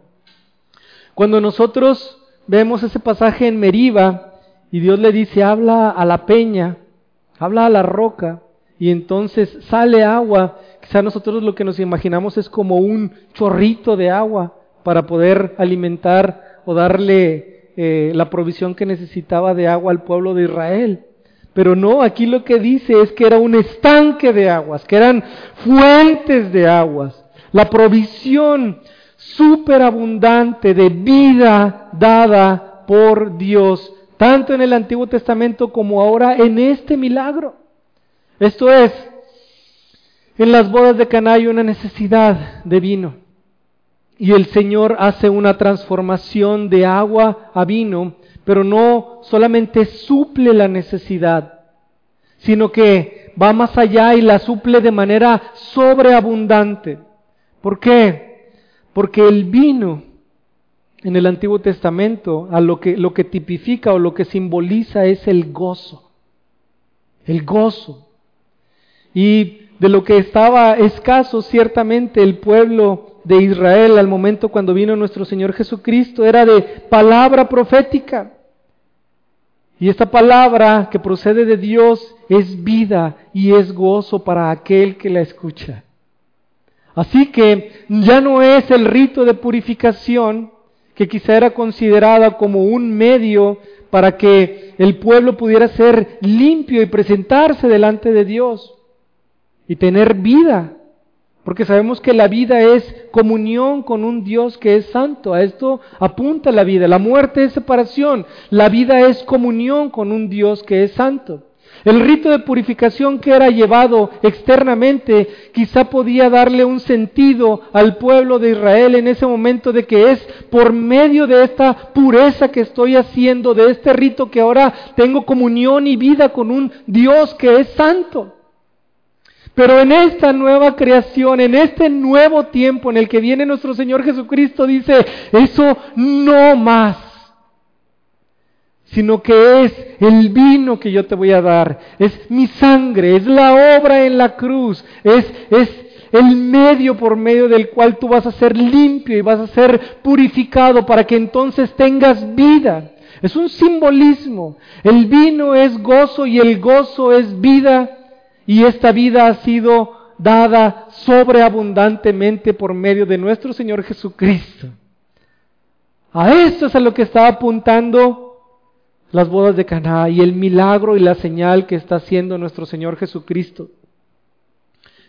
Cuando nosotros vemos ese pasaje en Meriba y Dios le dice, habla a la peña, habla a la roca, y entonces sale agua, quizá nosotros lo que nos imaginamos es como un chorrito de agua para poder alimentar o darle eh, la provisión que necesitaba de agua al pueblo de Israel. Pero no, aquí lo que dice es que era un estanque de aguas, que eran fuentes de aguas. La provisión superabundante de vida dada por Dios, tanto en el Antiguo Testamento como ahora en este milagro. Esto es, en las bodas de Caná hay una necesidad de vino. Y el Señor hace una transformación de agua a vino, pero no solamente suple la necesidad, sino que va más allá y la suple de manera sobreabundante. ¿Por qué? Porque el vino en el Antiguo Testamento a lo que, lo que tipifica o lo que simboliza es el gozo. El gozo. Y de lo que estaba escaso ciertamente el pueblo de Israel al momento cuando vino nuestro Señor Jesucristo era de palabra profética. Y esta palabra que procede de Dios es vida y es gozo para aquel que la escucha. Así que ya no es el rito de purificación que quizá era considerada como un medio para que el pueblo pudiera ser limpio y presentarse delante de Dios y tener vida. Porque sabemos que la vida es comunión con un Dios que es santo. A esto apunta la vida. La muerte es separación. La vida es comunión con un Dios que es santo. El rito de purificación que era llevado externamente quizá podía darle un sentido al pueblo de Israel en ese momento de que es por medio de esta pureza que estoy haciendo, de este rito que ahora tengo comunión y vida con un Dios que es santo. Pero en esta nueva creación, en este nuevo tiempo en el que viene nuestro Señor Jesucristo, dice, eso no más, sino que es el vino que yo te voy a dar, es mi sangre, es la obra en la cruz, es, es el medio por medio del cual tú vas a ser limpio y vas a ser purificado para que entonces tengas vida. Es un simbolismo. El vino es gozo y el gozo es vida y esta vida ha sido dada sobreabundantemente por medio de nuestro Señor Jesucristo. A esto es a lo que está apuntando las bodas de Caná y el milagro y la señal que está haciendo nuestro Señor Jesucristo.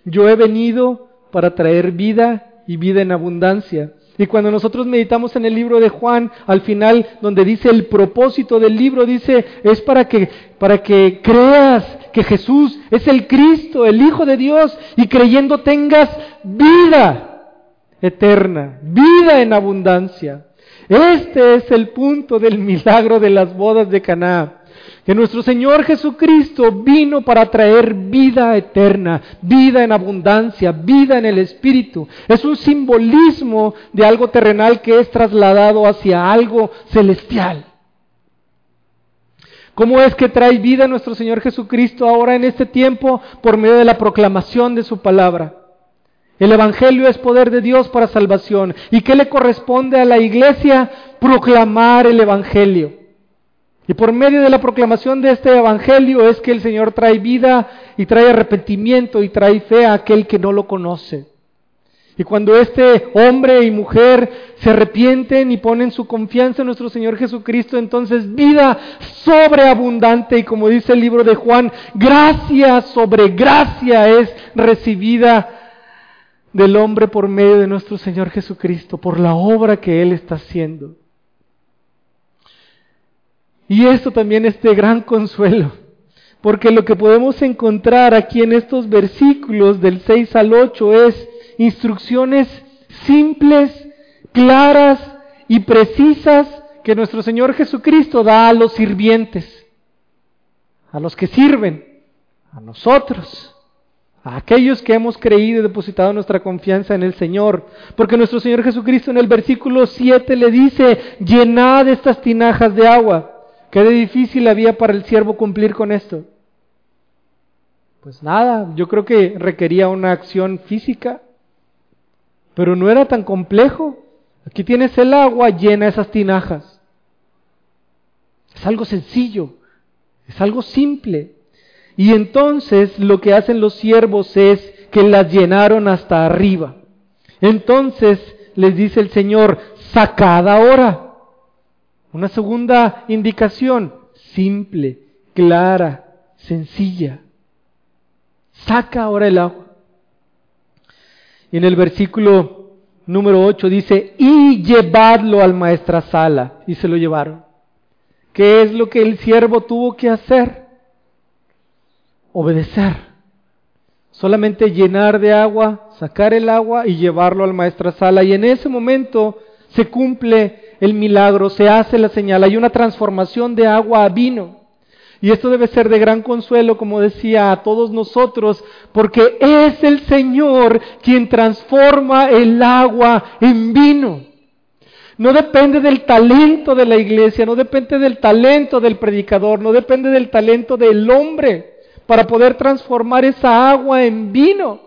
Yo he venido para traer vida y vida en abundancia. Y cuando nosotros meditamos en el libro de Juan, al final, donde dice el propósito del libro, dice, es para que, para que creas que Jesús es el Cristo, el Hijo de Dios, y creyendo tengas vida eterna, vida en abundancia. Este es el punto del milagro de las bodas de Caná que nuestro Señor Jesucristo vino para traer vida eterna, vida en abundancia, vida en el Espíritu. Es un simbolismo de algo terrenal que es trasladado hacia algo celestial. ¿Cómo es que trae vida nuestro Señor Jesucristo ahora en este tiempo? Por medio de la proclamación de su palabra. El Evangelio es poder de Dios para salvación. ¿Y qué le corresponde a la iglesia? Proclamar el Evangelio. Y por medio de la proclamación de este Evangelio es que el Señor trae vida y trae arrepentimiento y trae fe a aquel que no lo conoce. Y cuando este hombre y mujer se arrepienten y ponen su confianza en nuestro Señor Jesucristo, entonces vida sobreabundante y como dice el libro de Juan, gracia sobre gracia es recibida del hombre por medio de nuestro Señor Jesucristo, por la obra que Él está haciendo. Y esto también es de gran consuelo, porque lo que podemos encontrar aquí en estos versículos del 6 al 8 es instrucciones simples, claras y precisas que nuestro Señor Jesucristo da a los sirvientes, a los que sirven, a nosotros, a aquellos que hemos creído y depositado nuestra confianza en el Señor. Porque nuestro Señor Jesucristo en el versículo 7 le dice, llenad estas tinajas de agua. ¿Qué de difícil había para el siervo cumplir con esto? Pues nada, yo creo que requería una acción física, pero no era tan complejo. Aquí tienes el agua, llena esas tinajas. Es algo sencillo, es algo simple. Y entonces lo que hacen los siervos es que las llenaron hasta arriba. Entonces les dice el Señor, sacad ahora. Una segunda indicación, simple, clara, sencilla. Saca ahora el agua. Y en el versículo número 8 dice, y llevadlo al maestrasala. Y se lo llevaron. ¿Qué es lo que el siervo tuvo que hacer? Obedecer. Solamente llenar de agua, sacar el agua y llevarlo al maestrasala. Y en ese momento se cumple el milagro, se hace la señal, hay una transformación de agua a vino. Y esto debe ser de gran consuelo, como decía, a todos nosotros, porque es el Señor quien transforma el agua en vino. No depende del talento de la iglesia, no depende del talento del predicador, no depende del talento del hombre para poder transformar esa agua en vino.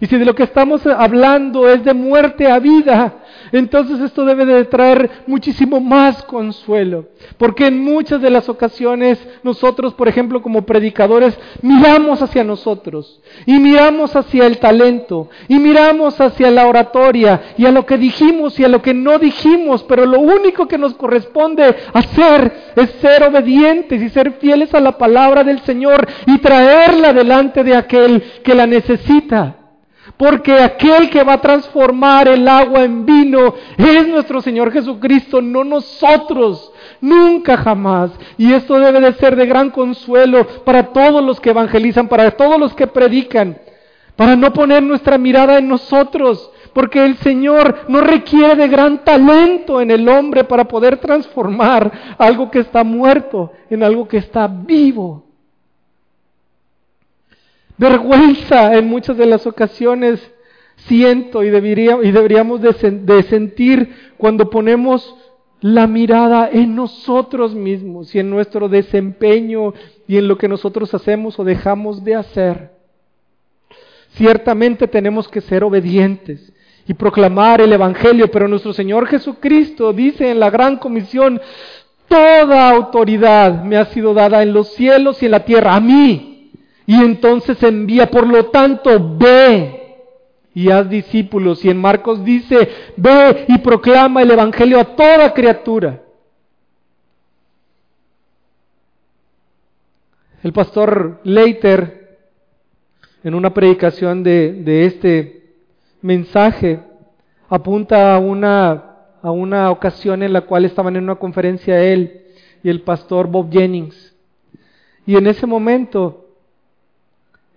Y si de lo que estamos hablando es de muerte a vida, entonces esto debe de traer muchísimo más consuelo. Porque en muchas de las ocasiones nosotros, por ejemplo, como predicadores, miramos hacia nosotros y miramos hacia el talento y miramos hacia la oratoria y a lo que dijimos y a lo que no dijimos, pero lo único que nos corresponde hacer es ser obedientes y ser fieles a la palabra del Señor y traerla delante de aquel que la necesita. Porque aquel que va a transformar el agua en vino es nuestro Señor Jesucristo, no nosotros. Nunca jamás. Y esto debe de ser de gran consuelo para todos los que evangelizan, para todos los que predican. Para no poner nuestra mirada en nosotros. Porque el Señor no requiere de gran talento en el hombre para poder transformar algo que está muerto en algo que está vivo vergüenza en muchas de las ocasiones siento y, y deberíamos de, sentir cuando ponemos la mirada en nosotros mismos y en nuestro desempeño y en lo que nosotros hacemos o dejamos de hacer. Ciertamente tenemos que ser obedientes y proclamar el Evangelio, pero nuestro Señor Jesucristo dice en la gran comisión, toda autoridad me ha sido dada en los cielos y en la tierra, a mí, y entonces envía, por lo tanto, ve y haz discípulos. Y en Marcos dice, ve y proclama el Evangelio a toda criatura. El pastor Leiter, en una predicación de, este mensaje, apunta a una, a una ocasión en la cual estaban en una conferencia él y el pastor Bob Jennings. Y en ese momento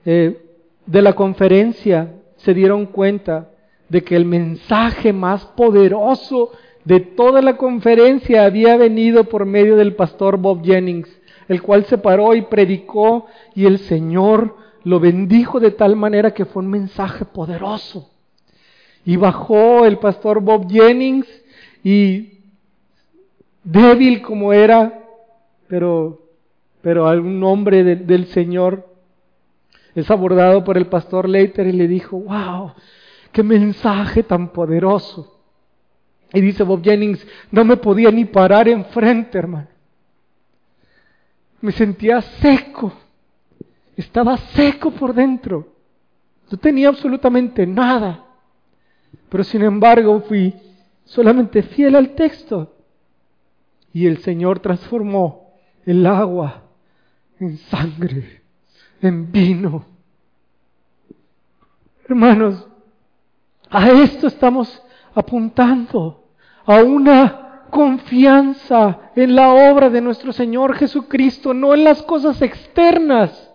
eh, de la conferencia se dieron cuenta de que el mensaje más poderoso de toda la conferencia había venido por medio del pastor Bob Jennings, el cual se paró y predicó y el Señor lo bendijo de tal manera que fue un mensaje poderoso. Y bajó el pastor Bob Jennings y débil como era, pero, pero algún hombre del Señor, es abordado por el pastor Leiter y le dijo, wow, qué mensaje tan poderoso. Y dice Bob Jennings, no me podía ni parar enfrente, hermano. Me sentía seco. Estaba seco por dentro. No tenía absolutamente nada. Pero sin embargo fui solamente fiel al texto. Y el Señor transformó el agua en sangre en vino. Hermanos, a esto estamos apuntando, a una confianza en la obra de nuestro Señor Jesucristo, no en las cosas externas,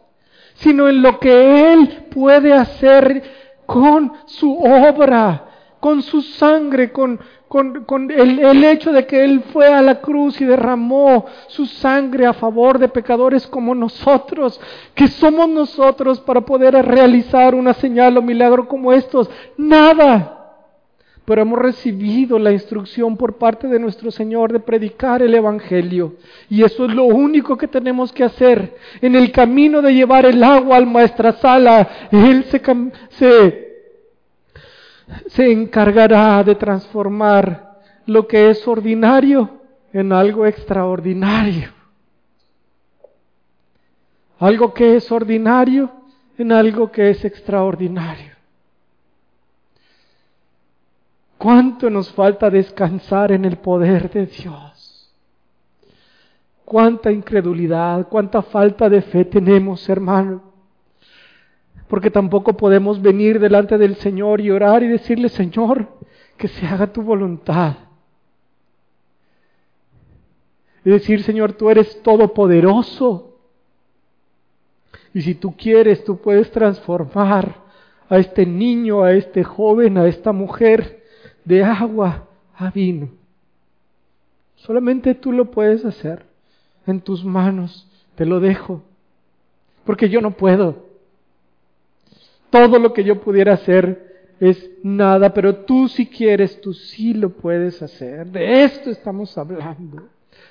sino en lo que Él puede hacer con su obra, con su sangre, con, con, el, el, hecho de que Él fue a la cruz y derramó su sangre a favor de pecadores como nosotros, que somos nosotros para poder realizar una señal o milagro como estos. Nada. Pero hemos recibido la instrucción por parte de nuestro Señor de predicar el Evangelio. Y eso es lo único que tenemos que hacer. En el camino de llevar el agua al maestra Él se, se se encargará de transformar lo que es ordinario en algo extraordinario. Algo que es ordinario en algo que es extraordinario. ¿Cuánto nos falta descansar en el poder de Dios? ¿Cuánta incredulidad, cuánta falta de fe tenemos, hermano? Porque tampoco podemos venir delante del Señor y orar y decirle, Señor, que se haga tu voluntad. Y decir, Señor, tú eres todopoderoso. Y si tú quieres, tú puedes transformar a este niño, a este joven, a esta mujer de agua a vino. Solamente tú lo puedes hacer. En tus manos te lo dejo, porque yo no puedo. Todo lo que yo pudiera hacer es nada, pero tú si quieres, tú sí lo puedes hacer. De esto estamos hablando,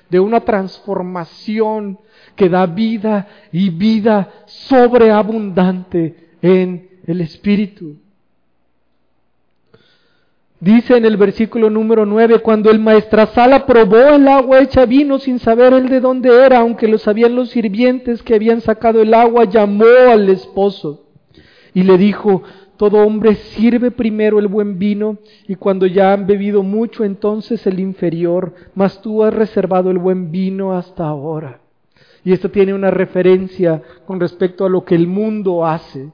de una transformación que da vida y vida sobreabundante en el Espíritu. Dice en el versículo número 9, cuando el maestrasala probó el agua hecha vino sin saber él de dónde era, aunque lo sabían los sirvientes que habían sacado el agua, llamó al esposo y le dijo, todo hombre sirve primero el buen vino y cuando ya han bebido mucho entonces el inferior, mas tú has reservado el buen vino hasta ahora. Y esto tiene una referencia con respecto a lo que el mundo hace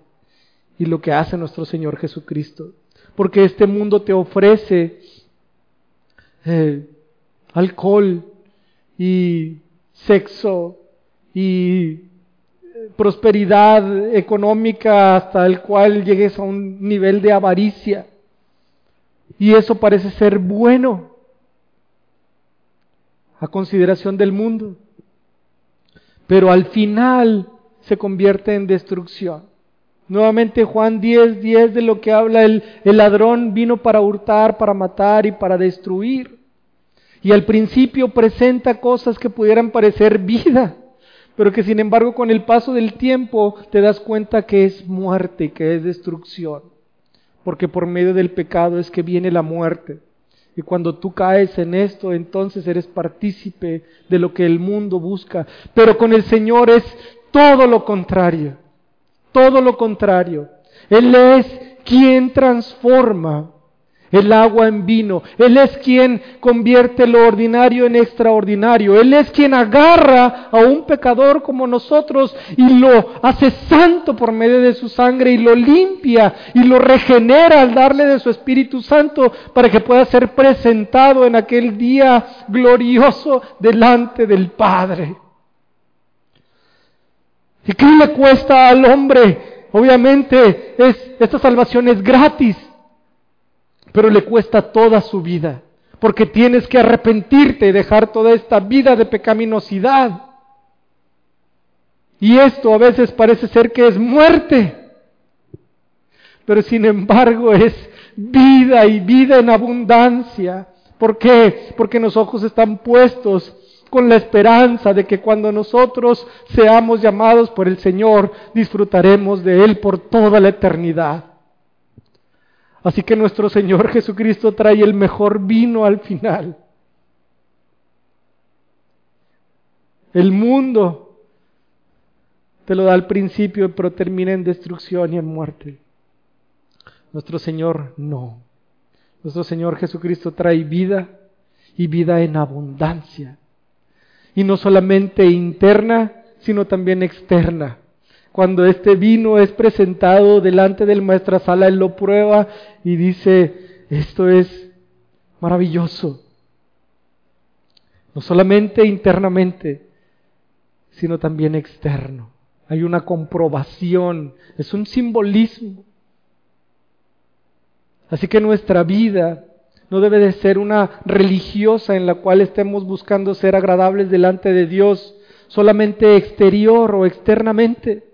y lo que hace nuestro Señor Jesucristo porque este mundo te ofrece eh, alcohol y sexo y prosperidad económica hasta el cual llegues a un nivel de avaricia. Y eso parece ser bueno a consideración del mundo. Pero al final se convierte en destrucción. Nuevamente Juan 10, 10 de lo que habla el, el ladrón vino para hurtar, para matar y para destruir. Y al principio presenta cosas que pudieran parecer vida, pero que sin embargo con el paso del tiempo te das cuenta que es muerte, que es destrucción. Porque por medio del pecado es que viene la muerte. Y cuando tú caes en esto, entonces eres partícipe de lo que el mundo busca. Pero con el Señor es todo lo contrario todo lo contrario. Él es quien transforma el agua en vino. Él es quien convierte lo ordinario en extraordinario. Él es quien agarra a un pecador como nosotros y lo hace santo por medio de su sangre y lo limpia y lo regenera al darle de su Espíritu Santo para que pueda ser presentado en aquel día glorioso delante del Padre. ¿Y qué le cuesta al hombre? Obviamente es, esta salvación es gratis, pero le cuesta toda su vida, porque tienes que arrepentirte y dejar toda esta vida de pecaminosidad. Y esto a veces parece ser que es muerte, pero sin embargo es vida y vida en abundancia. ¿Por qué? Porque los ojos están puestos con la esperanza de que cuando nosotros seamos llamados por el Señor, disfrutaremos de Él por toda la eternidad. Así que nuestro Señor Jesucristo trae el mejor vino al final. El mundo te lo da al principio, pero termina en destrucción y en muerte. Nuestro Señor no. Nuestro Señor Jesucristo trae vida y vida en abundancia y no solamente interna, sino también externa. Cuando este vino es presentado delante del sala, él lo prueba y dice, esto es maravilloso. No solamente internamente, sino también externo. Hay una comprobación, es un simbolismo. Así que nuestra vida no debe de ser una religiosa en la cual estemos buscando ser agradables delante de Dios solamente exterior o externamente.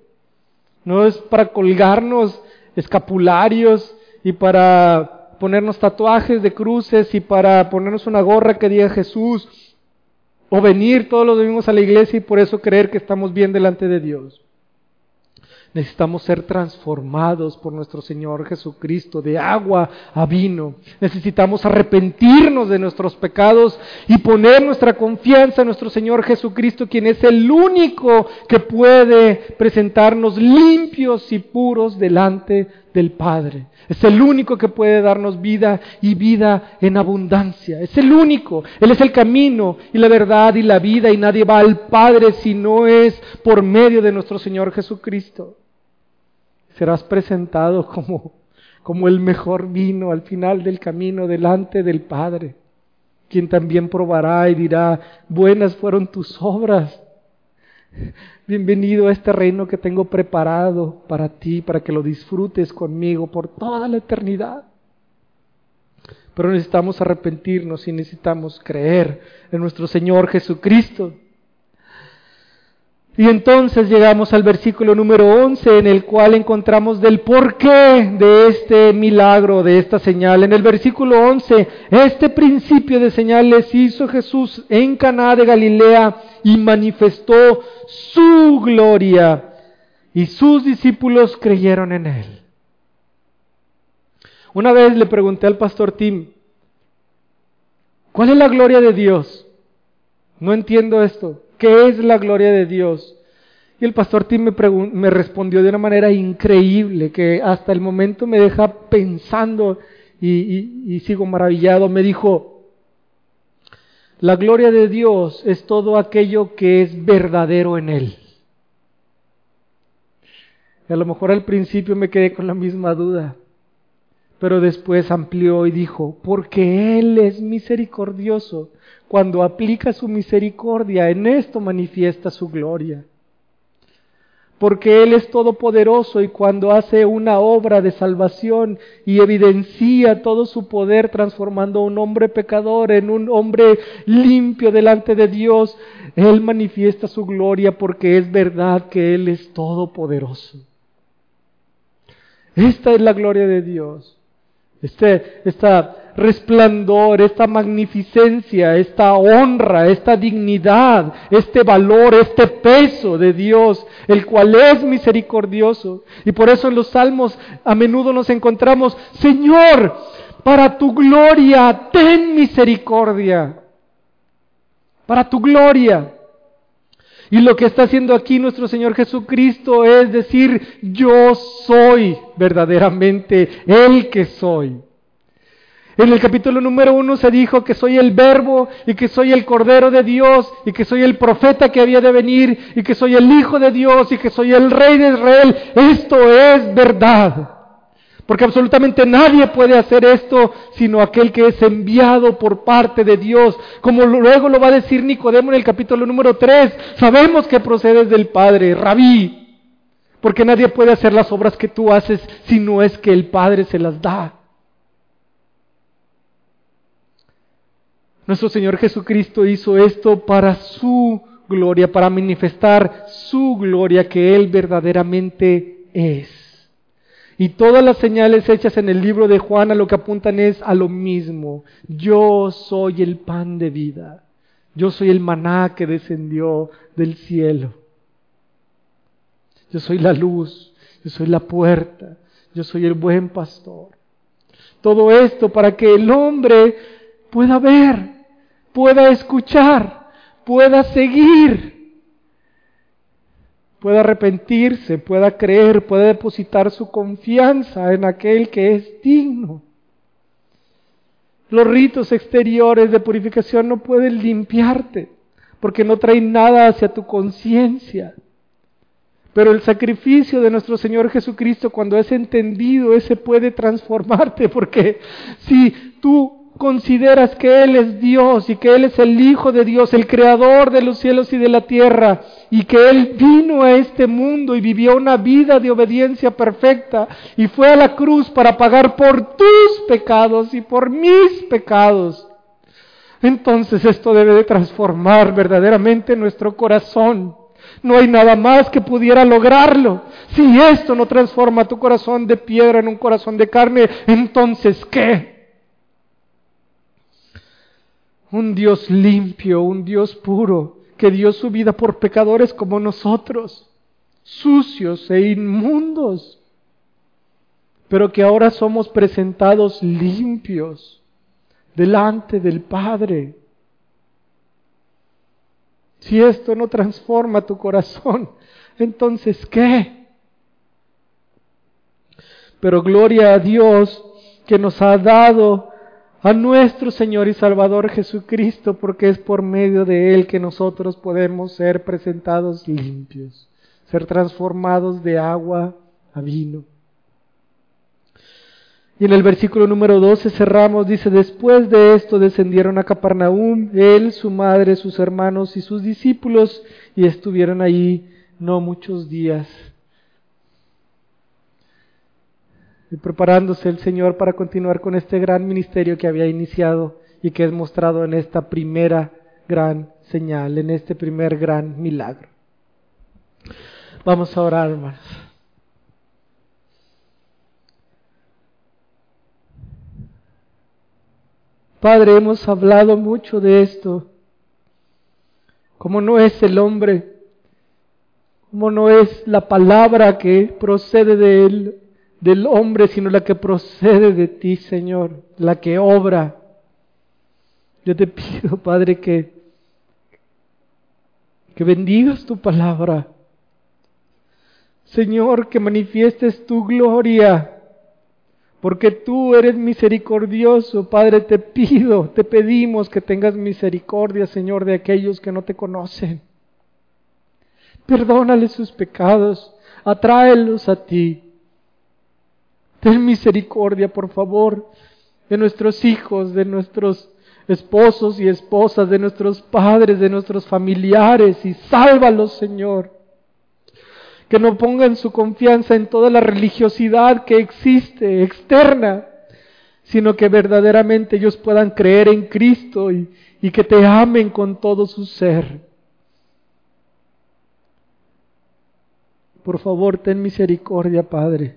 No es para colgarnos escapularios y para ponernos tatuajes de cruces y para ponernos una gorra que diga Jesús o venir todos los domingos a la iglesia y por eso creer que estamos bien delante de Dios. Necesitamos ser transformados por nuestro Señor Jesucristo de agua a vino. Necesitamos arrepentirnos de nuestros pecados y poner nuestra confianza en nuestro Señor Jesucristo, quien es el único que puede presentarnos limpios y puros delante del Padre. Es el único que puede darnos vida y vida en abundancia. Es el único. Él es el camino y la verdad y la vida y nadie va al Padre si no es por medio de nuestro Señor Jesucristo serás presentado como, como el mejor vino al final del camino delante del Padre, quien también probará y dirá, buenas fueron tus obras. Bienvenido a este reino que tengo preparado para ti, para que lo disfrutes conmigo por toda la eternidad. Pero necesitamos arrepentirnos y necesitamos creer en nuestro Señor Jesucristo. Y entonces llegamos al versículo número 11 en el cual encontramos del porqué de este milagro, de esta señal. En el versículo 11, este principio de señales hizo Jesús en Caná de Galilea y manifestó su gloria y sus discípulos creyeron en él. Una vez le pregunté al pastor Tim, ¿cuál es la gloria de Dios? No entiendo esto. ¿Qué es la gloria de Dios? Y el pastor Tim me, me, respondió de una manera increíble, que hasta el momento me deja pensando y, y sigo maravillado. Me dijo, la gloria de Dios es todo aquello que es verdadero en Él. Y a lo mejor al principio me quedé con la misma duda, pero después amplió y dijo, porque Él es misericordioso cuando aplica su misericordia, en esto manifiesta su gloria. Porque Él es todopoderoso y cuando hace una obra de salvación y evidencia todo su poder transformando a un hombre pecador en un hombre limpio delante de Dios, Él manifiesta su gloria porque es verdad que Él es todopoderoso. Esta es la gloria de Dios. Este, esta resplandor, esta magnificencia, esta honra, esta dignidad, este valor, este peso de Dios, el cual es misericordioso. Y por eso en los salmos a menudo nos encontramos, Señor, para tu gloria, ten misericordia. Para tu gloria. Y lo que está haciendo aquí nuestro Señor Jesucristo es decir, yo soy verdaderamente el que soy. En el capítulo número uno se dijo que soy el verbo y que soy el cordero de Dios y que soy el profeta que había de venir y que soy el hijo de Dios y que soy el rey de Israel. Esto es verdad. Porque absolutamente nadie puede hacer esto sino aquel que es enviado por parte de Dios. Como luego lo va a decir Nicodemo en el capítulo número 3. Sabemos que procedes del Padre, rabí. Porque nadie puede hacer las obras que tú haces si no es que el Padre se las da. Nuestro Señor Jesucristo hizo esto para su gloria, para manifestar su gloria que Él verdaderamente es. Y todas las señales hechas en el libro de Juan a lo que apuntan es a lo mismo. Yo soy el pan de vida. Yo soy el maná que descendió del cielo. Yo soy la luz. Yo soy la puerta. Yo soy el buen pastor. Todo esto para que el hombre pueda ver pueda escuchar, pueda seguir, pueda arrepentirse, pueda creer, pueda depositar su confianza en aquel que es digno. Los ritos exteriores de purificación no pueden limpiarte porque no traen nada hacia tu conciencia. Pero el sacrificio de nuestro Señor Jesucristo, cuando es entendido, ese puede transformarte, porque si tú consideras que Él es Dios y que Él es el Hijo de Dios, el Creador de los cielos y de la tierra, y que Él vino a este mundo y vivió una vida de obediencia perfecta y fue a la cruz para pagar por tus pecados y por mis pecados, entonces esto debe de transformar verdaderamente nuestro corazón. No hay nada más que pudiera lograrlo. Si esto no transforma tu corazón de piedra en un corazón de carne, entonces ¿qué? Un Dios limpio, un Dios puro, que dio su vida por pecadores como nosotros, sucios e inmundos, pero que ahora somos presentados limpios delante del Padre. Si esto no transforma tu corazón, entonces ¿qué? Pero gloria a Dios que nos ha dado a nuestro Señor y Salvador Jesucristo, porque es por medio de Él que nosotros podemos ser presentados limpios, ser transformados de agua a vino. Y en el versículo número 12 cerramos, dice, después de esto descendieron a Capernaum, él, su madre, sus hermanos y sus discípulos, y estuvieron allí no muchos días. Y preparándose el Señor para continuar con este gran ministerio que había iniciado y que es mostrado en esta primera gran señal, en este primer gran milagro. Vamos a orar, hermanos. Padre, hemos hablado mucho de esto. Como no es el hombre, como no es la palabra que procede de él, del hombre, sino la que procede de ti, Señor, la que obra. Yo te pido, Padre, que, que bendigas tu palabra. Señor, que manifiestes tu gloria porque tú eres misericordioso, Padre, te pido, te pedimos que tengas misericordia, Señor, de aquellos que no te conocen. Perdónales sus pecados, atráelos a ti. Ten misericordia, por favor, de nuestros hijos, de nuestros esposos y esposas, de nuestros padres, de nuestros familiares, y sálvalos, Señor que no pongan su confianza en toda la religiosidad que existe externa, sino que verdaderamente ellos puedan creer en Cristo y, y que te amen con todo su ser. Por favor, ten misericordia, Padre.